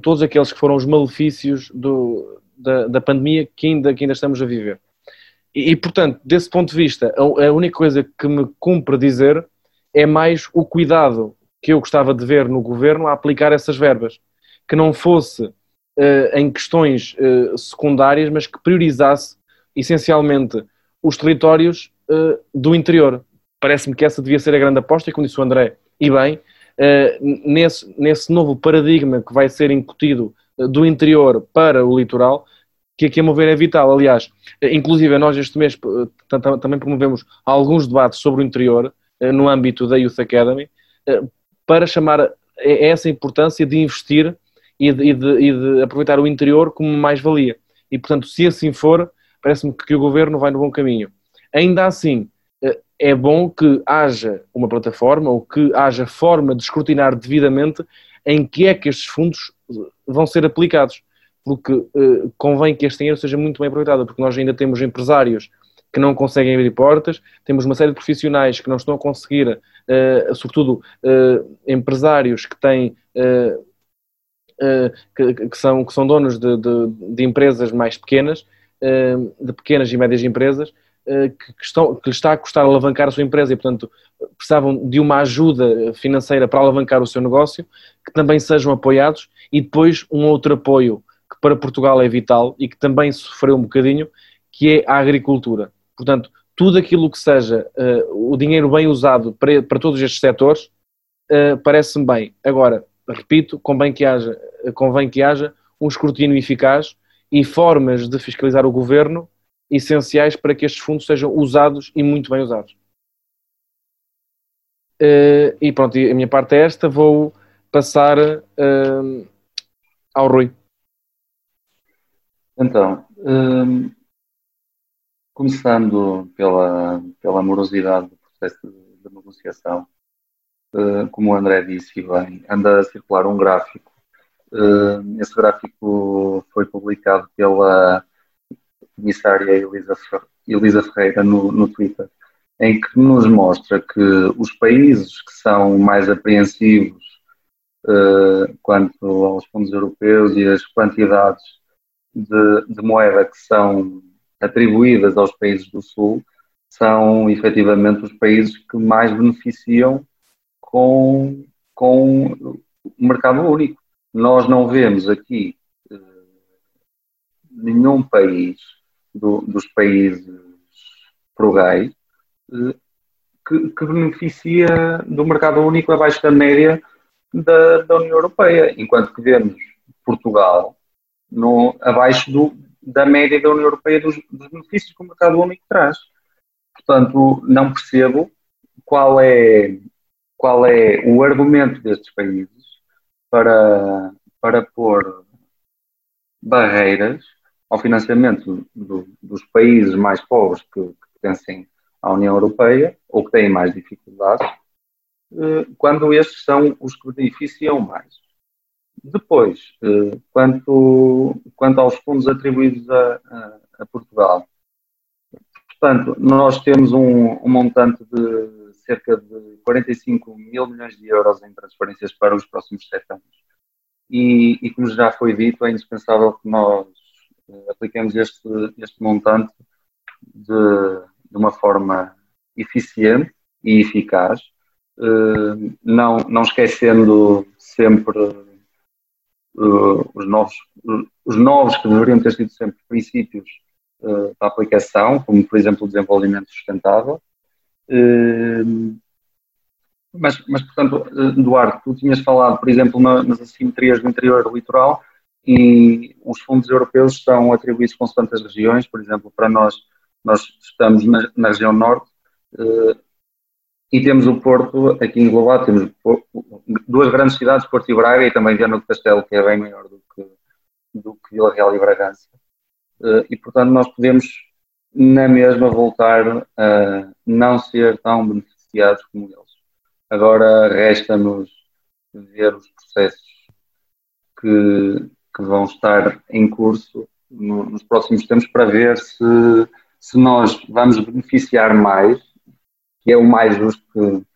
todos aqueles que foram os malefícios do, da, da pandemia que ainda, que ainda estamos a viver. E, e, portanto, desse ponto de vista, a, a única coisa que me cumpre dizer é mais o cuidado que eu gostava de ver no governo a aplicar essas verbas. Que não fosse uh, em questões uh, secundárias, mas que priorizasse essencialmente os territórios uh, do interior. Parece-me que essa devia ser a grande aposta, e como disse o André, e bem, uh, nesse, nesse novo paradigma que vai ser incutido uh, do interior para o litoral, que aqui a mover é vital. Aliás, inclusive nós este mês também promovemos alguns debates sobre o interior no âmbito da Youth Academy, para chamar a essa importância de investir e de, e de, e de aproveitar o interior como mais-valia. E, portanto, se assim for, parece-me que o governo vai no bom caminho. Ainda assim, é bom que haja uma plataforma ou que haja forma de escrutinar devidamente em que é que estes fundos vão ser aplicados, porque uh, convém que este dinheiro seja muito bem aproveitado, porque nós ainda temos empresários que não conseguem abrir portas, temos uma série de profissionais que não estão a conseguir, sobretudo empresários que têm que, que, são, que são donos de, de, de empresas mais pequenas, de pequenas e médias empresas, eh, que, que, estão, que lhe está a custar alavancar a sua empresa e, portanto, precisavam de uma ajuda financeira para alavancar o seu negócio, que também sejam apoiados e depois um outro apoio que para Portugal é vital e que também sofreu um bocadinho, que é a agricultura. Portanto, tudo aquilo que seja uh, o dinheiro bem usado para, para todos estes setores uh, parece-me bem. Agora, repito, convém que, haja, convém que haja um escrutínio eficaz e formas de fiscalizar o governo essenciais para que estes fundos sejam usados e muito bem usados. Uh, e pronto, a minha parte é esta, vou passar uh, ao Rui. Então, um, começando pela, pela amorosidade do processo de, negociação, uh, como o André disse bem, anda a circular um gráfico. esse gráfico foi publicado pela comissária Elisa, Elisa Ferreira no, no Twitter, em que nos mostra que os países que são mais apreensivos uh, quanto aos fundos europeus e as quantidades de, de, moeda que são atribuídas aos países do Sul são efetivamente os países que mais beneficiam com, com o mercado único. Nós não vemos aqui uh, nenhum país do, dos países frugais eh, que, que, beneficia do mercado único abaixo da média da, da União Europeia, enquanto que vemos Portugal no, abaixo do, da média da União Europeia dos, dos benefícios que o mercado único traz. Portanto, não percebo qual é, qual é o argumento destes países para, para pôr barreiras ao financiamento do, dos países mais pobres que, que pertencem à União Europeia ou que têm mais dificuldades, eh, quando estes são os que beneficiam mais. Depois, eh, quanto, quanto aos fundos atribuídos a, a, a Portugal, portanto, nós temos um, um, montante de cerca de 45 mil milhões de euros em transferências para os próximos sete anos. E, e como já foi dito, é indispensável que nós apliquemos este, este montante de, de uma forma eficiente e eficaz, eh, não, não esquecendo sempre uh, os, novos, os novos que deveriam ter sido sempre princípios uh, da aplicação, como por exemplo o desenvolvimento sustentável, Mas, mas, portanto, Duarte, tu tinhas falado, por exemplo, nas assimetrias do interior litoral e os fundos europeus estão atribuídos consoante as regiões, por exemplo, para nós, nós estamos na, na região norte eh, e temos o Porto aqui englobado, temos duas grandes cidades, Porto e Braga, e também Viana do Castelo, que é bem maior do que, do que Vila Real e Bragança. Eh, e, portanto, nós podemos, na mesma, voltar a não ser tão beneficiados como eles. Agora resta-nos ver os processos que, que vão estar em curso no, nos próximos tempos para ver se, se nós vamos beneficiar mais, que é o mais justo que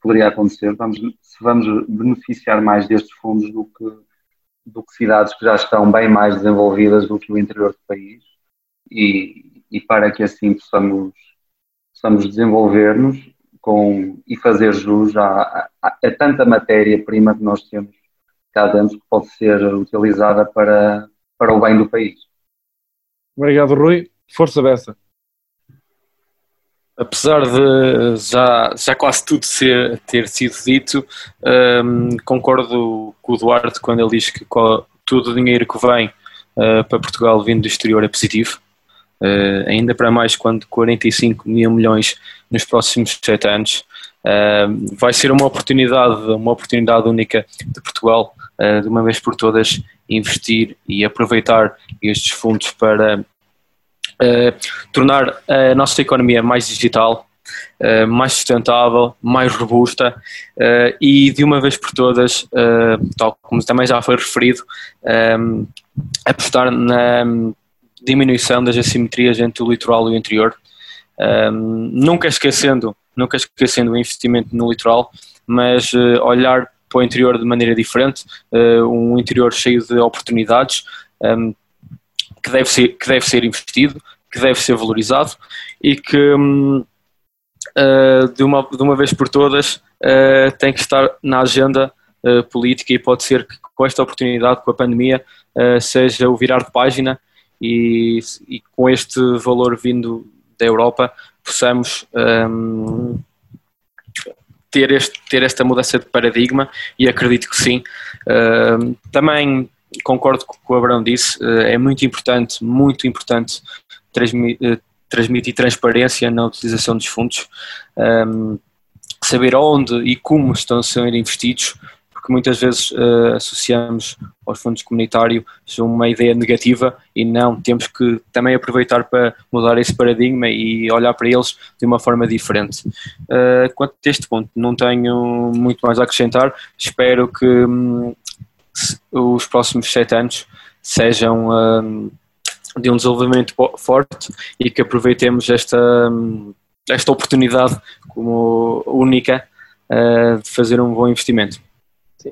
poderia acontecer, vamos, se vamos beneficiar mais destes fundos do que, do que cidades que já estão bem mais desenvolvidas do que o interior do país e, e para que assim possamos, possamos desenvolver-nos com, e fazer jus a, a, a tanta matéria-prima que nós temos cá dentro que pode ser utilizada para, para o bem do país. Obrigado, Rui. Força dessa. Apesar de já, já quase tudo ser, ter sido dito, um, concordo com o Duarte quando ele diz que todo o dinheiro que vem uh, para Portugal vindo do exterior é positivo. Uh, ainda para mais quando 45 mil milhões nos próximos sete anos. Uh, vai ser uma oportunidade, uma oportunidade única de Portugal, uh, de uma vez por todas, investir e aproveitar estes fundos para tornar a nossa economia mais digital, mais sustentável, mais robusta e de uma vez por todas, tal como também já foi referido, apostar na diminuição das assimetrias entre o litoral e o interior, um, nunca esquecendo, nunca esquecendo o investimento no litoral, mas uh, olhar para o interior de maneira diferente, uh, um interior cheio de oportunidades um, que, deve ser, que deve ser investido, que deve ser valorizado e que um, uh, ah, de, uma, de uma vez por todas tem que estar na agenda política e pode ser que com esta oportunidade, com a pandemia, seja o virar de página e, e com este valor vindo da Europa possamos um, ter, este, ter esta mudança de paradigma e acredito que sim. Um, também concordo com o que o Abrão disse, uh, é muito importante, muito importante transmitir, uh, transmitir transparência na utilização dos fundos, um, saber onde e como estão a ser investidos, porque muitas vezes uh, associamos aos fundos comunitários uma ideia negativa e não, temos que também aproveitar para mudar esse paradigma e olhar para eles de uma forma diferente. Uh, quanto a este ponto, não tenho muito mais a acrescentar, espero que um, os próximos sete anos sejam um, de um desenvolvimento forte e que aproveitemos esta, hum, esta oportunidade como única uh, de fazer um bom investimento.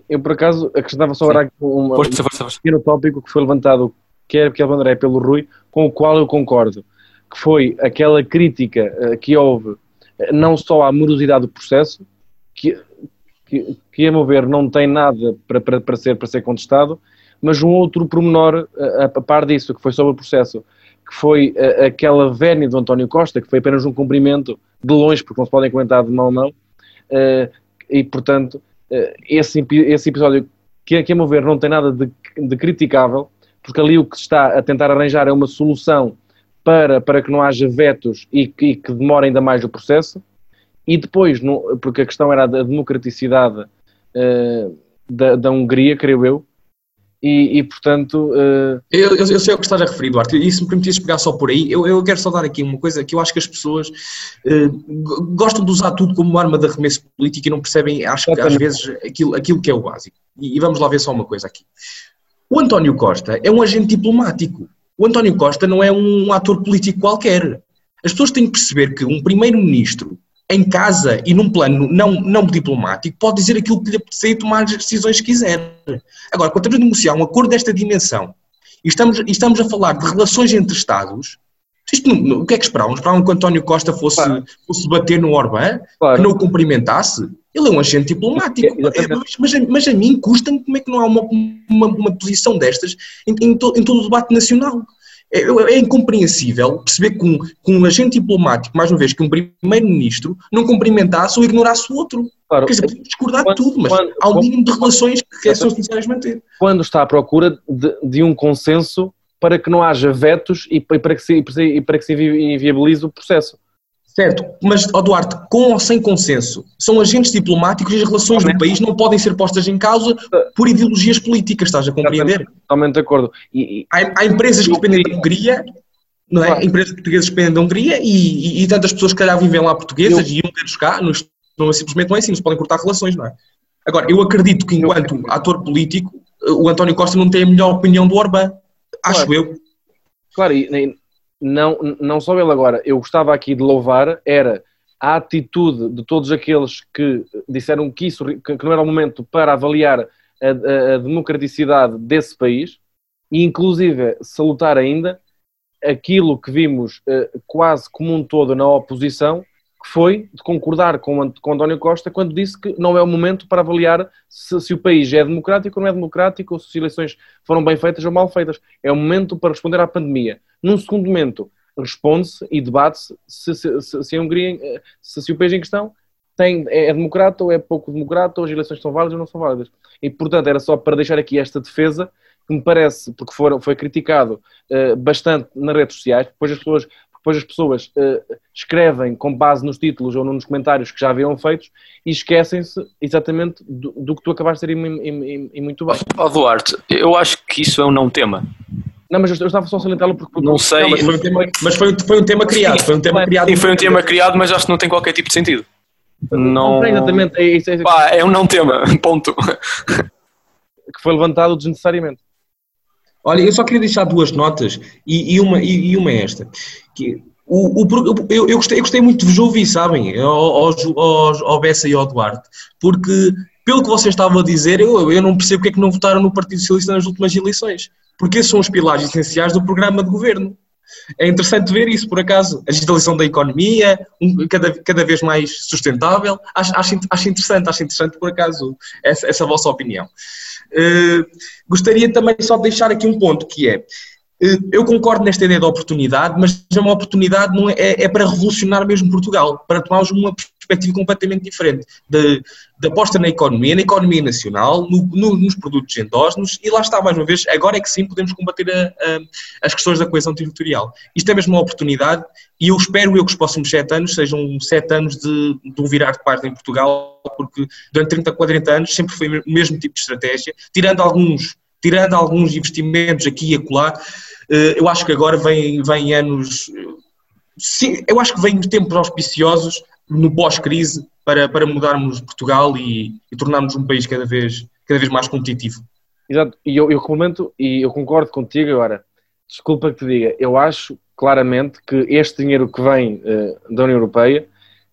Eu, por acaso, acrescentava só agora um, um pequeno tópico que foi levantado, quer pelo André, pelo Rui, com o qual eu concordo, que foi aquela crítica uh, que houve uh, não só à morosidade do processo, que, que, que, a meu ver não tem nada para, para, para, ser, para ser contestado, mas um outro pormenor uh, a, a par disso, que foi sobre o processo, que foi aquela vénia do António Costa, que foi apenas um cumprimento de longe, porque não se podem comentar de mão a mão, e portanto eh, esse, esse episódio, que, que a meu ver não tem nada de, de criticável, porque ali o que se está a tentar arranjar é uma solução para, para que não haja vetos e que, e que demore ainda mais o processo. E depois, no, porque a questão era a democraticidade uh, da, da Hungria, creio eu, e, e portanto. Uh... Eu, eu, sei o que estás a referir, Duarte, e se me permitires pegar só por aí, eu, eu quero só dar aqui uma coisa que eu acho que as pessoas uh, gostam de usar tudo como arma de arremesso político e não percebem, acho que às vezes, aquilo, aquilo que é o básico. E, e vamos lá ver só uma coisa aqui. O António Costa é um agente diplomático. O António Costa não é um ator político qualquer. As pessoas têm que perceber que um primeiro-ministro em casa e num plano não, não diplomático, pode dizer aquilo que lhe apetecer e tomar as decisões que quiser. Agora, quando estamos a negociar um acordo desta dimensão e estamos, e estamos a falar de relações entre Estados, isto não, o que é que esperavam? Esperavam que António Costa fosse, claro. fosse bater no Orbán, claro. que não o cumprimentasse? Ele é um agente diplomático. É, mas, mas, a mim custa-me como é que não há uma, uma, uma posição destas em, em, to, em todo o debate nacional. É, é incompreensível perceber que um, que um agente diplomático, mais uma vez, que um primeiro-ministro, não cumprimentasse ou ignorasse o outro. Claro, Quer dizer, podemos discordar quando- de tudo, mas quando- há um mínimo de relações que são necessárias manter. quando está à procura de, de um consenso para que não haja vetos e pa- para que se, e para que se invi- inviabilize o processo. Certo, mas, ó Duarte, com ou sem consenso, são agentes diplomáticos e as relações do país não podem ser postas em causa por ideologias políticas, estás a compreender? Totalmente de acordo. E, e- Há, há empresas que dependem da Hungria, não é? Claro. Empresas portuguesas que dependem da Hungria e, e, tantas pessoas que calhar vivem lá portuguesas e húngaros cá, não, não é simplesmente não é assim, não se podem cortar relações, não é? Agora, eu acredito que enquanto ator político, o António Costa não tem a melhor opinião do Orbán, acho Claro. eu. claro, e, não, não só ele agora, eu gostava aqui de louvar, era a atitude de todos aqueles que disseram que isso que não era o momento para avaliar a, a- a democraticidade desse país e inclusive salutar ainda aquilo que vimos eh, quase como um todo na oposição, que foi de concordar com, com António Costa quando disse que não é o momento para avaliar se, se o país é democrático ou não é democrático, ou se as eleições foram bem feitas ou mal feitas. É o momento para responder à pandemia. Num segundo momento, responde-se e debate-se se, se, se, se a Hungria, eh, se, se o país em questão tem, é, é democrata ou é pouco democrata, ou as eleições são válidas ou não são válidas. E, portanto, era só para deixar aqui esta defesa, que me parece, porque foram, foi criticado eh, bastante nas redes sociais, depois as pessoas, depois as pessoas eh, escrevem com base nos títulos ou nos comentários que já haviam feitos e esquecem-se exatamente do, do que tu acabaste de dizer e, e- e- e muito bem. Ó Duarte, eu acho que isso é um não tema. Não, mas eu, estava só a salientá-lo porque... Não sei. Mas foi um tema, mas foi, foi um tema criado, foi um tema criado. Sim, foi um tema criado, mas acho que não tem qualquer tipo de sentido. Não. tem exatamente, é isso é, isso Pá, é um não tema, [LAUGHS] ponto. que foi levantado desnecessariamente. Olha, eu só queria deixar duas notas e, e uma, e, e uma é esta. Que o, o eu, eu, gostei, eu gostei muito de vos ouvir, sabem, ao, ao, ao, ao Bessa e ao Duarte, porque pelo que vocês estavam a dizer, eu, eu não percebo porque é que não votaram no Partido Socialista nas últimas eleições. Porque esses são os pilares essenciais do programa de governo. É interessante ver isso, por acaso. A digitalização da economia, um- cada, cada vez mais sustentável. Acho, acho, acho interessante, acho interessante, por acaso, essa, essa vossa opinião. Eh, gostaria também só de deixar aqui um ponto, que é, eh, eu concordo nesta ideia da oportunidade, mas é uma oportunidade não é, é, é para revolucionar mesmo Portugal, para tomarmos uma perspectiva completamente diferente de aposta na economia, na economia nacional, no- no- nos produtos endógenos, e lá está, mais uma vez, agora é que sim podemos combater a- a- as questões da coesão territorial. Isto é mesmo uma oportunidade e eu espero eu que os próximos sete anos sejam sete anos de, de um virar de página em Portugal, porque durante 30, 40 anos sempre foi o mesmo tipo de estratégia, tirando alguns, tirando alguns investimentos aqui e acolá, eh, eu acho que agora vem, vem anos, eh, sim, eu acho que vem tempos auspiciosos no pós-crise para, para mudarmos Portugal e, e tornarmos um país cada vez, cada vez mais competitivo. Exato, e eu, eu complemento e eu concordo contigo agora. Desculpa que te diga, eu acho claramente que este dinheiro que vem eh, da União Europeia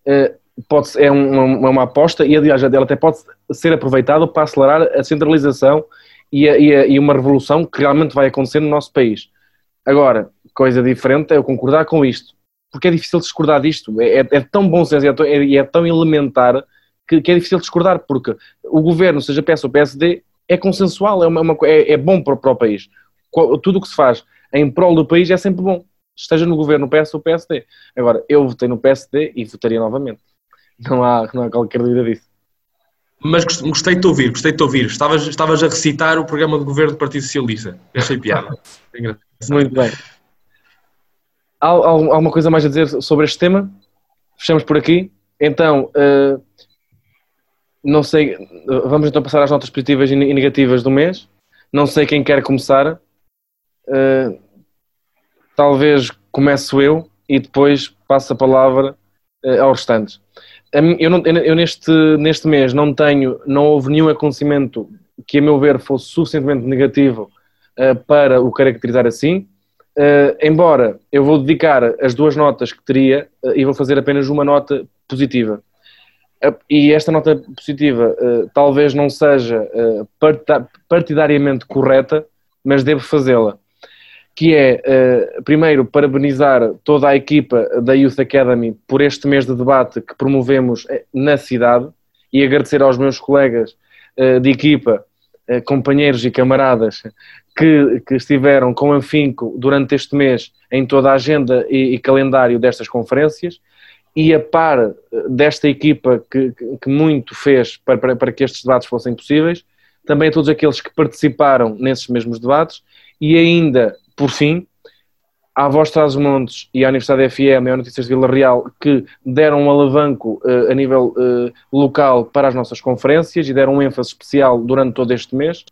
eh, pode, é uma, uma aposta e aliás ela até pode ser aproveitado para acelerar a centralização e, a- e a- e uma revolução que realmente vai acontecer no nosso país. Agora, coisa diferente é eu concordar com isto, porque é difícil discordar disto, é, é- é tão bom senso e é, tão- é- é tão elementar que, que é difícil discordar, porque o governo, seja PS ou PSD, é consensual, é, uma, uma é, é bom para, para o país. Tudo o que se faz em prol do país é sempre bom, esteja no governo PS ou PSD. Agora, eu votei no PSD e votaria novamente. Não há, não há qualquer dúvida disso. Mas gost- gostei de te ouvir, gostei de te ouvir. Estavas, estavas a recitar o programa de governo do Partido Socialista. Achei piada. [LAUGHS] É. Muito bem. Há, alguma coisa mais a dizer sobre este tema? Fechamos por aqui. Então, eh, não sei, vamos então passar às notas positivas e ne- negativas do mês. Não sei quem quer começar. Eh, talvez começo eu e depois passo a palavra eh, aos restantes. Eu, não- eu- neste, neste mês não tenho, não houve nenhum acontecimento que a meu ver fosse suficientemente negativo eh, para o caracterizar assim. Eh, embora eu vou dedicar as duas notas que teria eh, e vou fazer apenas uma nota positiva. Eh, e esta nota positiva talvez não seja partidariamente correta, mas devo fazê-la. Que é, primeiro, parabenizar toda a equipa da Youth Academy por este mês de debate que promovemos na cidade e agradecer aos meus colegas de equipa, companheiros e camaradas que, que estiveram com afinco durante este mês em toda a agenda e, e calendário destas conferências e a par eh, desta equipa que, que muito fez para, para, para, que estes debates fossem possíveis, também a todos aqueles que participaram nesses mesmos debates e ainda, por fim, à Voz Traz Montes e à Universidade FM e à Notícias de Vila Real que deram um alavanco uh, a nível uh, local para as nossas conferências e deram um ênfase especial durante todo este mês.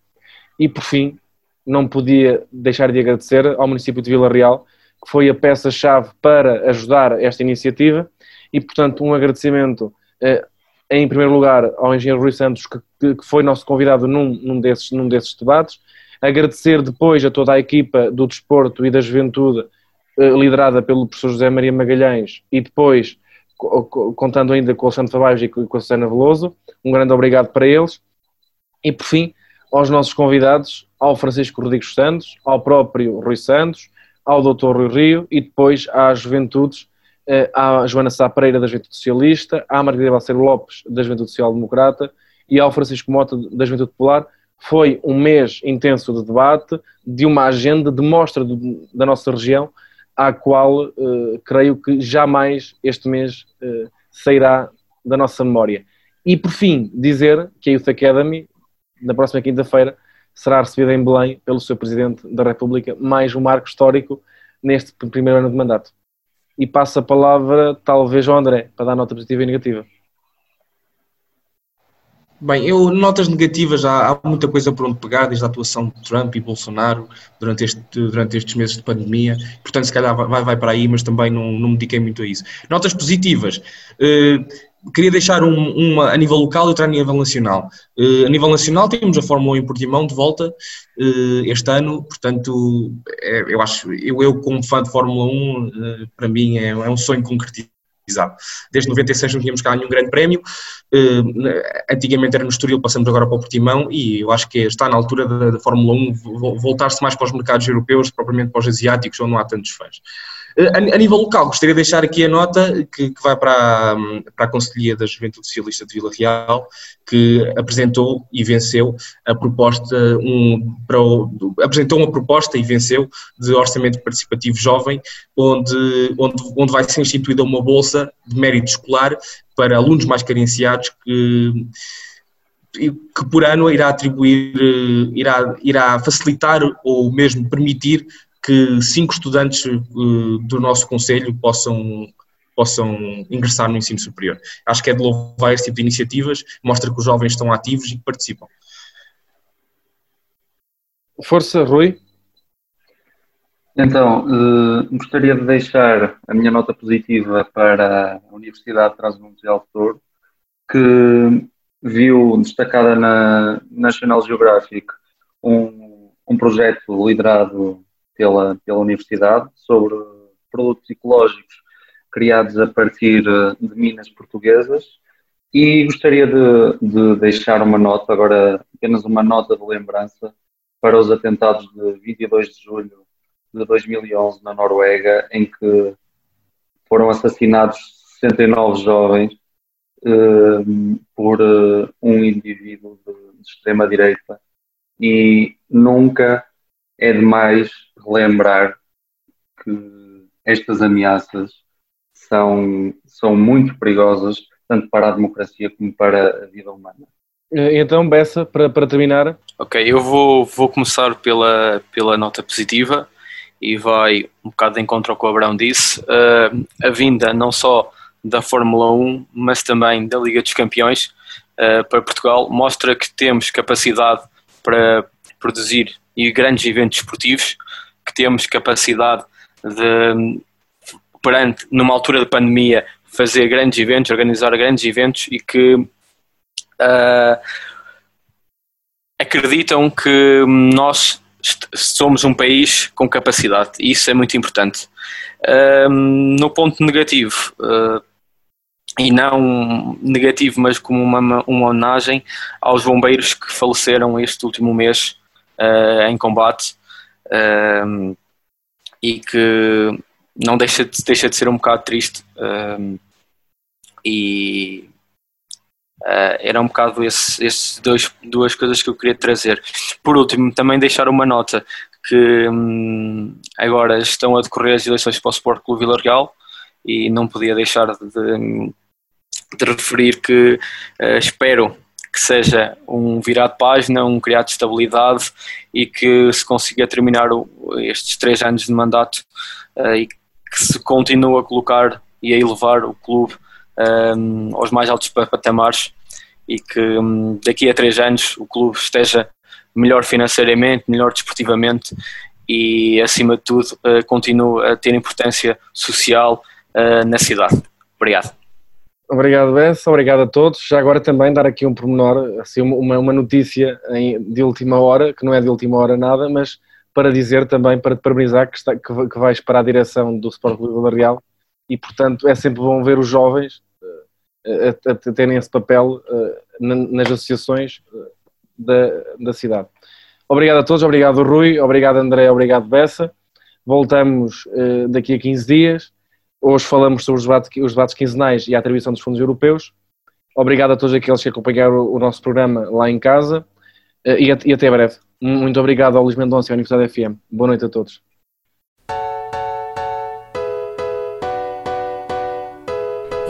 E, por fim, não podia deixar de agradecer ao município de Vila Real, que foi a peça-chave para ajudar esta iniciativa. E, portanto, um agradecimento eh, em primeiro lugar ao engenheiro Rui Santos, que, que foi nosso convidado num, num, desses, num desses debates, agradecer depois a toda a equipa do desporto e da juventude, eh, liderada pelo professor José Maria Magalhães, e depois, contando ainda com o Alexandre Fabais e com a Susana Veloso, um grande obrigado para eles, e por fim, aos nossos convidados, ao Francisco Rodrigues Santos, ao próprio Rui Santos, ao Dr. Rui Rio e depois às juventudes eh, à Joana Sá Pereira, da Juventude Socialista, à Margarida Balseiro Lopes, da Juventude Social Democrata, e ao Francisco Mota, da Juventude Popular. Foi um mês intenso de debate, de uma agenda de mostra da nossa região, à qual uh, creio que jamais este mês uh, sairá da nossa memória. E por fim, dizer que a Youth Academy, na próxima quinta-feira, será recebida em Belém pelo seu Presidente da República, mais um marco histórico neste primeiro ano de mandato e passo a palavra talvez ao André, para dar nota positiva e negativa. Bem, eu notas negativas, há, há, muita coisa por onde pegar, desde a atuação de Trump e Bolsonaro durante, este, durante estes meses de pandemia, portanto se calhar vai, vai para aí, mas também não, não me dediquei muito a isso. Notas positivas, eh, queria deixar um, uma a nível local e outra a nível nacional. Uh, a nível nacional temos a Fórmula 1 em Portimão de volta uh, este ano, portanto, é, eu acho, eu, eu como fã de Fórmula 1, uh, eh, para mim é, é, um sonho concretizado. Desde 96 não tínhamos cá nenhum grande prémio, antigamente era no Estoril, passamos agora para o Portimão e eu acho que está na altura da, da Fórmula 1 voltar-se mais para os mercados europeus, propriamente para os asiáticos, onde não há tantos fãs. A, a, nível local, gostaria de deixar aqui a nota que, que vai para a, para a Conselhia da Juventude Socialista de Vila Real, que apresentou e venceu a proposta, um, para o, apresentou uma proposta e venceu de orçamento participativo jovem, onde, onde, onde vai ser instituída uma bolsa de mérito escolar para alunos mais carenciados que que por ano irá atribuir, irá, irá facilitar ou mesmo permitir que cinco estudantes uh, do nosso Conselho possam, possam ingressar no ensino superior. Acho que é de louvar esse tipo de iniciativas, mostra que os jovens estão ativos e que participam. Força, Rui. Então, uh, gostaria de deixar a minha nota positiva para a Universidade Transmundial de Touro, que viu destacada na National Geographic um, um projeto liderado pela, pela Universidade sobre produtos ecológicos criados a partir eh, de minas portuguesas. E gostaria de, de, deixar uma nota, agora apenas uma nota de lembrança para os atentados de 22 de julho de 2011 na Noruega, em que foram assassinados 69 jovens eh, por eh, um indivíduo de, de extrema-direita. E nunca é demais relembrar que estas ameaças são, são muito perigosas, tanto para a democracia como para a vida humana. Eh, então, Bessa, para, para terminar. Ok, eu vou, vou começar pela, pela nota positiva e vai um bocado de encontro ao que o Abrão disse. Uh, a vinda não só da Fórmula 1, mas também da Liga dos Campeões uh, para Portugal mostra que temos capacidade para produzir e grandes eventos esportivos, que temos capacidade de, perante, numa altura de pandemia, fazer grandes eventos, organizar grandes eventos e que uh, acreditam que nós somos um país com capacidade e isso é muito importante. Uh, no ponto negativo, uh, e não negativo, mas como uma, uma homenagem aos bombeiros que faleceram este último mês em combate uh, e que não deixa de, deixa de ser um bocado triste uh, e Uh, era um bocado esses esse dois, duas coisas que eu queria trazer. Por último, também deixar uma nota que hum, agora estão a decorrer as eleições para o Sport Clube Vila Real e não podia deixar de, de referir que uh, espero que seja um virar de página, um criado de estabilidade e que se consiga terminar estes três anos de mandato uh, e que se continue a colocar e a elevar o clube um, aos mais altos patamares e que um, daqui a três anos o clube esteja melhor financeiramente, melhor desportivamente e, acima de tudo, uh, continue a ter importância social uh, na cidade. Obrigado. Obrigado, Bessa. Obrigado a todos. Já agora também dar aqui um pormenor, assim, uma, uma notícia em, de última hora, que não é de última hora nada, mas para dizer também, para te parabenizar, que, está, que, que vais para a direção do Sport Clube Vila Real e, portanto, é sempre bom ver os jovens a, a, terem esse papel uh, nas associações eh, da, da cidade. Obrigado a todos, obrigado Rui, obrigado André, obrigado Bessa. Voltamos daqui a 15 dias. Hoje falamos sobre os debates, os debates quinzenais e a atribuição dos fundos europeus. Obrigado a todos aqueles que acompanharam o, o nosso programa lá em casa uh, e, e até breve. Muito obrigado ao Luís Mendonça e à Universidade FM. Boa noite a todos.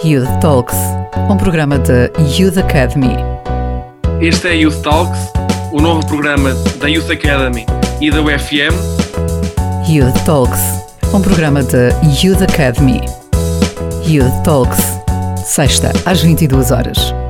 Youth Talks, um programa da Youth Academy. Este é Youth Talks, o novo programa da Youth Academy e da UFM. Youth Talks, um programa da Youth Academy. Youth Talks, sexta às 22 horas.